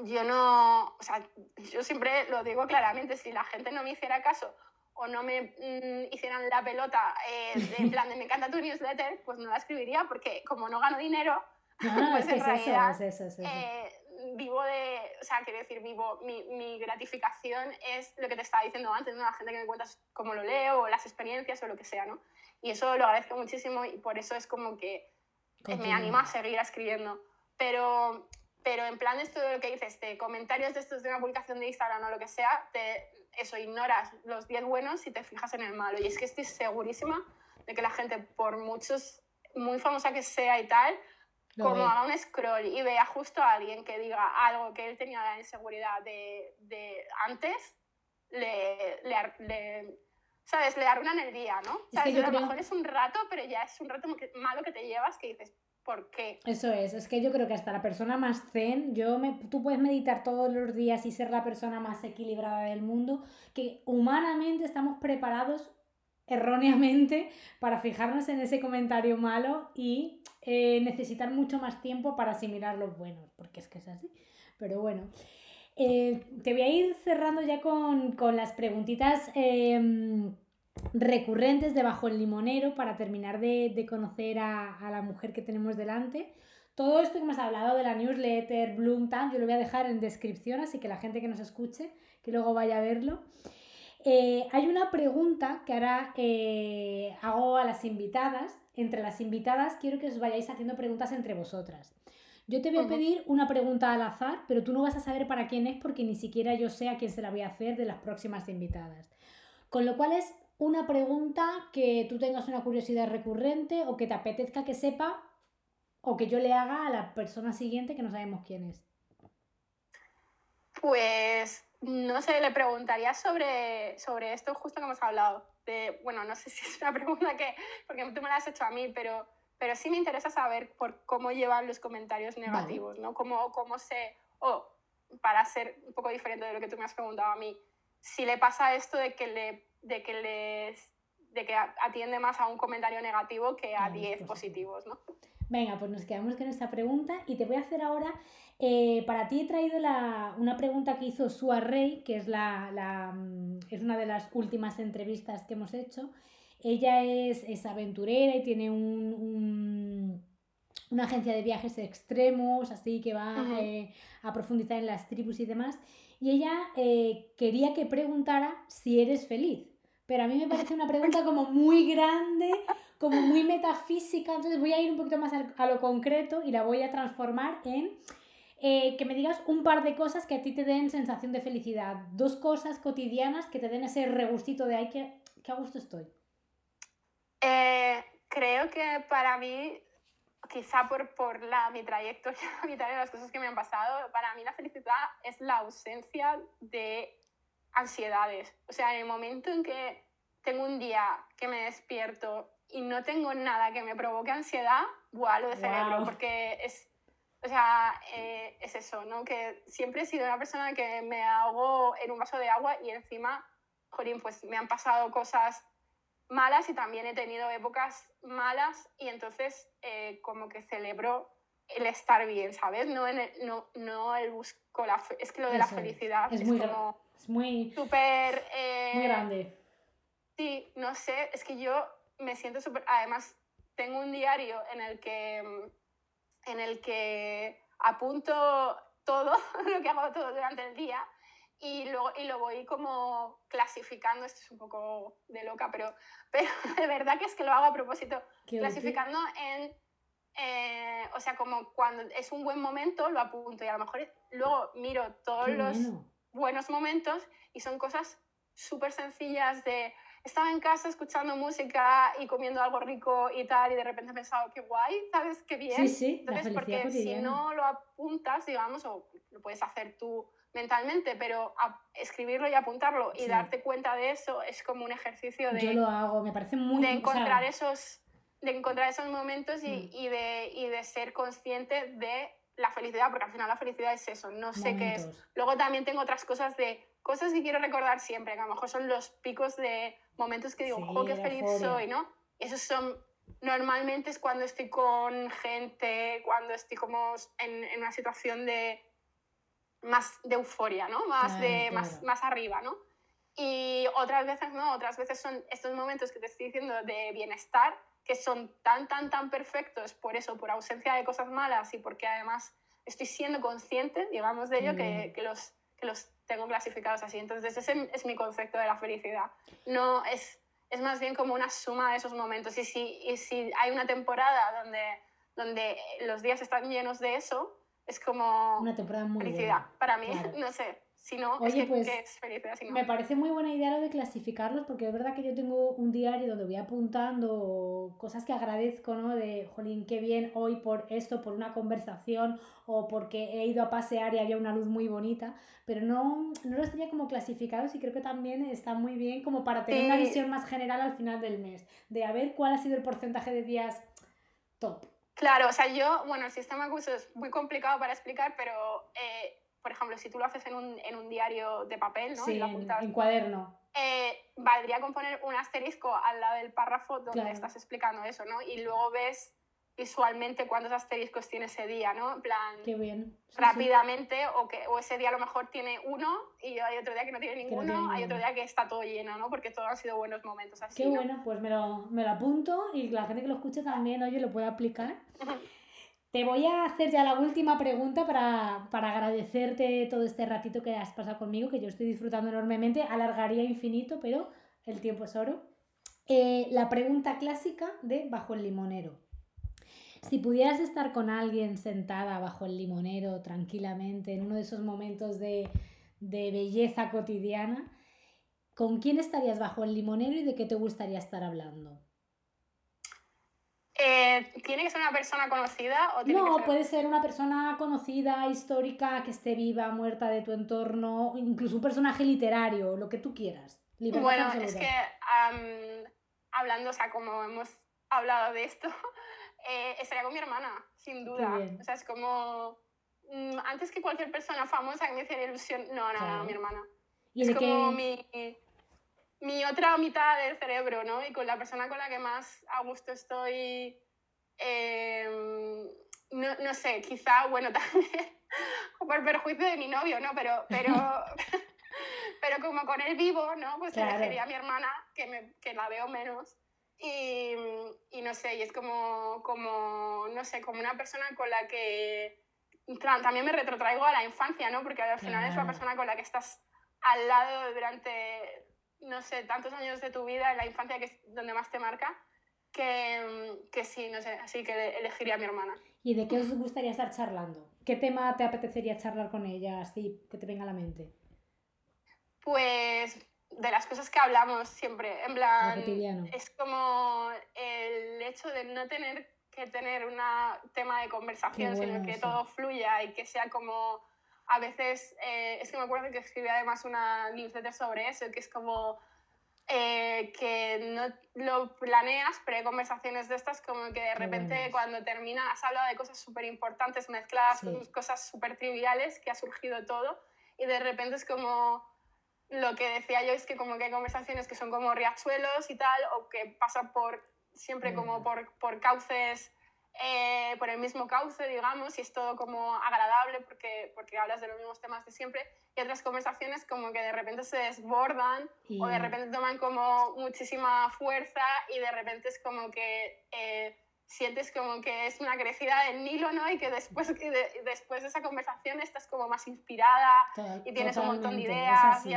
yo no, o sea, yo siempre lo digo claramente, si la gente no me hiciera caso o no me mm, hicieran la pelota eh, en plan de me encanta tu newsletter, pues no la escribiría porque como no gano dinero, pues en realidad vivo de, o sea, quiero decir, vivo, mi, mi, gratificación es lo que te estaba diciendo antes, ¿no? La gente que me cuenta cómo lo leo o las experiencias o lo que sea, ¿no? Y eso lo agradezco muchísimo y por eso es como que me anima a seguir escribiendo. Pero, pero en plan esto de lo que dices, de comentarios de estos de una publicación de Instagram o lo que sea, te, eso, ignoras los 10 buenos y te fijas en el malo. Y es que estoy segurísima de que la gente, por muchos, muy famosa que sea y tal, como haga un scroll y vea justo a alguien que diga algo que él tenía la inseguridad de, de antes, le, le, ¿sabes? Le arruinan el día, ¿no? ¿Sabes? a lo mejor es un rato, pero ya es un rato malo que te llevas que dices, ¿por qué? Eso es, es que yo creo que hasta la persona más zen, yo me, tú puedes meditar todos los días y ser la persona más equilibrada del mundo, que humanamente estamos preparados erróneamente para fijarnos en ese comentario malo y eh, necesitar mucho más tiempo para asimilar los buenos, porque es que es así. Pero bueno, eh, te voy a ir cerrando ya con, las preguntitas em, recurrentes debajo el limonero para terminar de, conocer a, la mujer que tenemos delante. Todo esto que hemos hablado de la newsletter, Bloom, yo lo voy a dejar en descripción, así que la gente que nos escuche, que luego vaya a verlo. Eh, hay una pregunta que ahora eh, hago a las invitadas. Entre las invitadas quiero que os vayáis haciendo preguntas entre vosotras. Yo te voy a pedir una pregunta al azar, pero tú no vas a saber para quién es porque ni siquiera yo sé a quién se la voy a hacer de las próximas invitadas. Con lo cual es una pregunta que tú tengas una curiosidad recurrente o que te apetezca que sepa o que yo le haga a la persona siguiente que no sabemos quién es. Pues no sé, le preguntaría sobre, sobre esto justo que hemos hablado. De, bueno, no sé si es una (laughs) pregunta que, porque tú me la has hecho a mí, pero, pero sí me interesa saber por cómo llevan los comentarios negativos, ¿no? Cómo, cómo se, o para ser un poco diferente de lo que tú me has preguntado a mí, si le pasa esto de que, le, de que, les, de que atiende más a un comentario negativo que a 10 pues positivos, ¿no? Venga, pues nos quedamos con esta pregunta y te voy a hacer ahora, eh, para ti he traído una pregunta que hizo Sua Rey, que es, la, mm, es una de las últimas entrevistas que hemos hecho. Ella es, aventurera y tiene un, una agencia de viajes extremos, así que va eh, a profundizar en las tribus y demás. Y ella eh, quería que preguntara si eres feliz. Pero a mí me parece una pregunta (laughs) como muy grande, como muy metafísica, entonces voy a ir un poquito más a lo concreto y la voy a transformar en eh, que me digas un par de cosas que a ti te den sensación de felicidad, dos cosas cotidianas que te den ese regustito de ay, que, a gusto estoy. Eh, creo que para mí, quizá por, por la, mi trayectoria, (laughs) mi de las cosas que me han pasado, para mí la felicidad es la ausencia de ansiedades. O sea, en el momento en que tengo un día que me despierto y no tengo nada que me provoque ansiedad, buah, lo de cerebro, porque es, o sea, eh, es eso, ¿no? Que siempre he sido una persona que me ahogo en un vaso de agua y encima, jolín, pues me han pasado cosas malas y también he tenido épocas malas y entonces eh, como que celebro el estar bien, ¿sabes? No, en el, no, no el busco la... Es que lo de la felicidad es, muy, como... Es muy... Súper... Eh, muy grande. Sí, no sé, es que yo me siento súper... Además, tengo un diario en el que, en el que apunto todo (laughs) lo que hago todo durante el día y, luego, y lo voy como clasificando, esto es un poco de loca, pero, (laughs) pero de verdad que es que lo hago a propósito, clasificando en, eh, o sea, como cuando es un buen momento lo apunto y a lo mejor luego miro todos los buenos momentos y son cosas súper sencillas de estaba en casa escuchando música y comiendo algo rico y tal, y de repente he pensado, qué guay, ¿sabes? Qué bien. Sí, sí, Entonces, porque si no lo apuntas, digamos, o lo puedes hacer tú mentalmente, pero escribirlo y apuntarlo y darte cuenta de eso es como un ejercicio de... Yo lo hago, me parece muy... De encontrar esos de encontrar esos momentos y, mm. y, de, y de ser consciente de la felicidad, porque al final la felicidad es eso, no sé qué es. Luego también tengo otras cosas de cosas que quiero recordar siempre, que a lo mejor son los picos de momentos que digo, ¡oh, qué feliz soy! ¿no? Esos son, normalmente es cuando estoy con gente, cuando estoy como en, en una situación de más de euforia, ¿no? Más, de, Más, más arriba, ¿no? Y otras veces no, otras veces son estos momentos que te estoy diciendo de bienestar, que son tan, tan, tan perfectos por eso, por ausencia de cosas malas y porque además estoy siendo consciente, digamos, de ello, que, que, los, que los tengo clasificados así. Entonces ese es mi concepto de la felicidad. No es, es más bien como una suma de esos momentos. Y si, y si hay una temporada donde, donde los días están llenos de eso, es como una temporada muy felicidad. Para mí, (laughs) no sé. Si no, es que, pues, es felicidad. Si no. Me parece muy buena idea lo de clasificarlos, porque es verdad que yo tengo un diario donde voy apuntando cosas que agradezco, ¿no? De, jolín, qué bien hoy por esto, por una conversación o porque he ido a pasear y había una luz muy bonita, pero no, no los tenía como clasificados y creo que también está muy bien como para tener una visión más general al final del mes, de a ver cuál ha sido el porcentaje de días top. Claro, o sea, yo, bueno, el sistema curso es muy complicado para explicar, pero, eh, por ejemplo, si tú lo haces en un, en un diario de papel, ¿no? Sí, en, cuaderno. Eh, valdría con poner un asterisco al lado del párrafo donde estás explicando eso, ¿no? Y luego ves visualmente cuántos asteriscos tiene ese día, ¿no? En plan, Qué bien. rápidamente, O, que, o ese día a lo mejor tiene uno y hay otro día que no tiene ninguno, hay otro día que está todo lleno, ¿no? Porque todos han sido buenos momentos así. Qué bueno, pues me lo, me lo apunto y la gente que lo escuche también, oye, lo puede aplicar. (laughs) Te voy a hacer ya la última pregunta para, para, agradecerte todo este ratito que has pasado conmigo, que yo estoy disfrutando enormemente. Alargaría infinito, pero el tiempo es oro. Eh, la pregunta clásica de Bajo el Limonero. Si pudieras estar con alguien sentada bajo el limonero tranquilamente en uno de esos momentos de, belleza cotidiana, ¿con quién estarías bajo el limonero y de qué te gustaría estar hablando? Eh, ¿Tiene que ser una persona conocida? O no, puede ser una persona conocida, histórica, que esté viva, muerta de tu entorno, incluso un personaje literario, lo que tú quieras. bueno, es que hablando, o sea, como hemos hablado de esto, (laughs) eh, estaría con mi hermana, sin duda. O sea, es como. Mm, antes que cualquier persona famosa que me hiciera ilusión. No, no, no, mi hermana. ¿Y es como mi, mi otra mitad del cerebro, ¿no? Y con la persona con la que más a gusto estoy. Em, no, no, sé, quizá, bueno, (laughs) también por perjuicio de mi novio, ¿no? Pero, pero, (laughs) pero como con él vivo, ¿no? Pues claro. elegiría a mi hermana, que, me, que la veo menos. Y, no sé, y es como, como, no sé, como una persona con la que también me retrotraigo a la infancia, ¿no? Porque al final es una persona con la que estás al lado durante, no sé, tantos años de tu vida, en la infancia que es donde más te marca, que, que sí, no sé, así que elegiría a mi hermana. ¿Y de qué os gustaría estar charlando? ¿Qué tema te apetecería charlar con ella, así que te venga a la mente? Pues de las cosas que hablamos siempre. En plan, es como el hecho de no tener que tener un tema de conversación, sino que todo fluya y que sea como a veces, eh, es que me acuerdo que escribí además una newsletter sobre eso, que es como eh, que no lo planeas, pero hay conversaciones de estas como que de repente cuando termina has hablado de cosas súper importantes mezcladas con cosas súper triviales, que ha surgido todo y de repente es como lo que decía yo es que como que hay conversaciones que son como riachuelos y tal, o que pasan por siempre como por, por cauces, eh, por el mismo cauce, digamos, y es todo como agradable porque, porque hablas de los mismos temas de siempre, y otras conversaciones como que de repente se desbordan o de repente toman como muchísima fuerza y de repente es como que... Eh, sientes como que es una crecida del Nilo, ¿no? Y que después, de, después de esa conversación estás como más inspirada y tienes un montón de ideas y,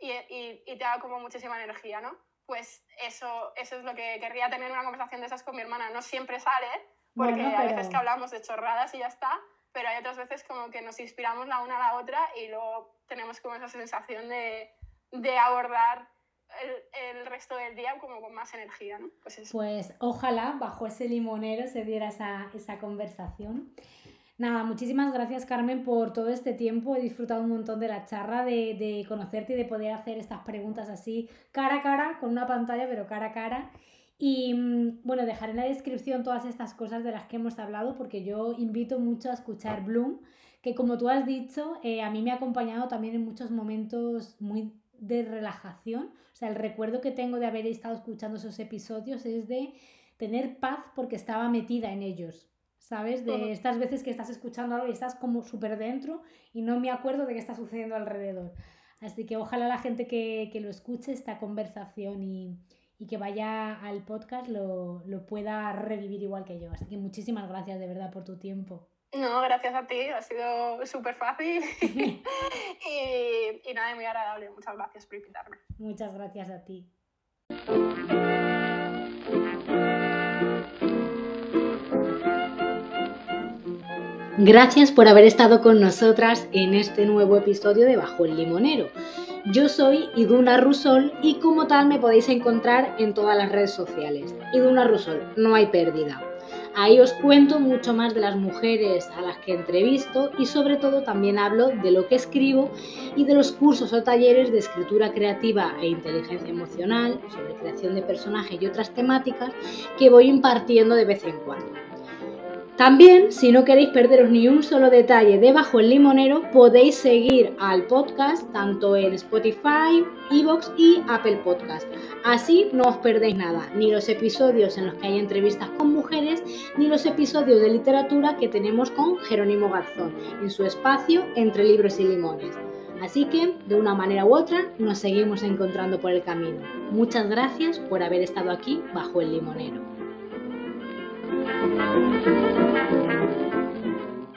y, y, te da como muchísima energía, ¿no? Pues eso, eso es lo que querría tener una conversación de esas con mi hermana. No siempre sale, porque a veces que hablamos de chorradas y ya está, pero hay otras veces como que nos inspiramos la una a la otra y luego tenemos como esa sensación de, de abordar el, el, resto del día como con más energía, ¿no? Pues, pues ojalá bajo ese limonero se diera esa, esa conversación. Nada, muchísimas gracias Carmen por todo este tiempo. He disfrutado un montón de la charla, de, de, conocerte y de poder hacer estas preguntas así cara a cara, con una pantalla, pero cara a cara. Y mm, bueno, dejaré en la descripción todas estas cosas de las que hemos hablado porque yo invito mucho a escuchar Bloom, que como tú has dicho, eh, a mí me ha acompañado también en muchos momentos muy de relajación. O sea, el recuerdo que tengo de haber estado escuchando esos episodios es de tener paz porque estaba metida en ellos. ¿Sabes? De estas veces que estás escuchando algo y estás como súper dentro y no me acuerdo de qué está sucediendo alrededor. Así que ojalá la gente que, que lo escuche esta conversación y, y que vaya al podcast lo, lo pueda revivir igual que yo. Así que muchísimas gracias de verdad por tu tiempo. No, gracias a ti, ha sido súper fácil (laughs) (laughs) y, y nada, muy agradable. Muchas gracias por invitarme. Muchas gracias a ti. Gracias por haber estado con nosotras en este nuevo episodio de Bajo el Limonero. Yo soy Iduna Rusol y como tal me podéis encontrar en todas las redes sociales. Iduna Rusol, no hay pérdida. Ahí os cuento mucho más de las mujeres a las que entrevisto y sobre todo también hablo de lo que escribo y de los cursos o talleres de escritura creativa e inteligencia emocional, sobre creación de personajes y otras temáticas que voy impartiendo de vez en cuando. También, si no queréis perderos ni un solo detalle de Bajo el Limonero, podéis seguir al podcast tanto en Spotify, Evox y Apple Podcast. Así no os perdéis nada, ni los episodios en los que hay entrevistas con mujeres, ni los episodios de literatura que tenemos con Jerónimo Garzón en su espacio Entre Libros y Limones. Así que, de una manera u otra, nos seguimos encontrando por el camino. Muchas gracias por haber estado aquí bajo el limonero. Thank you.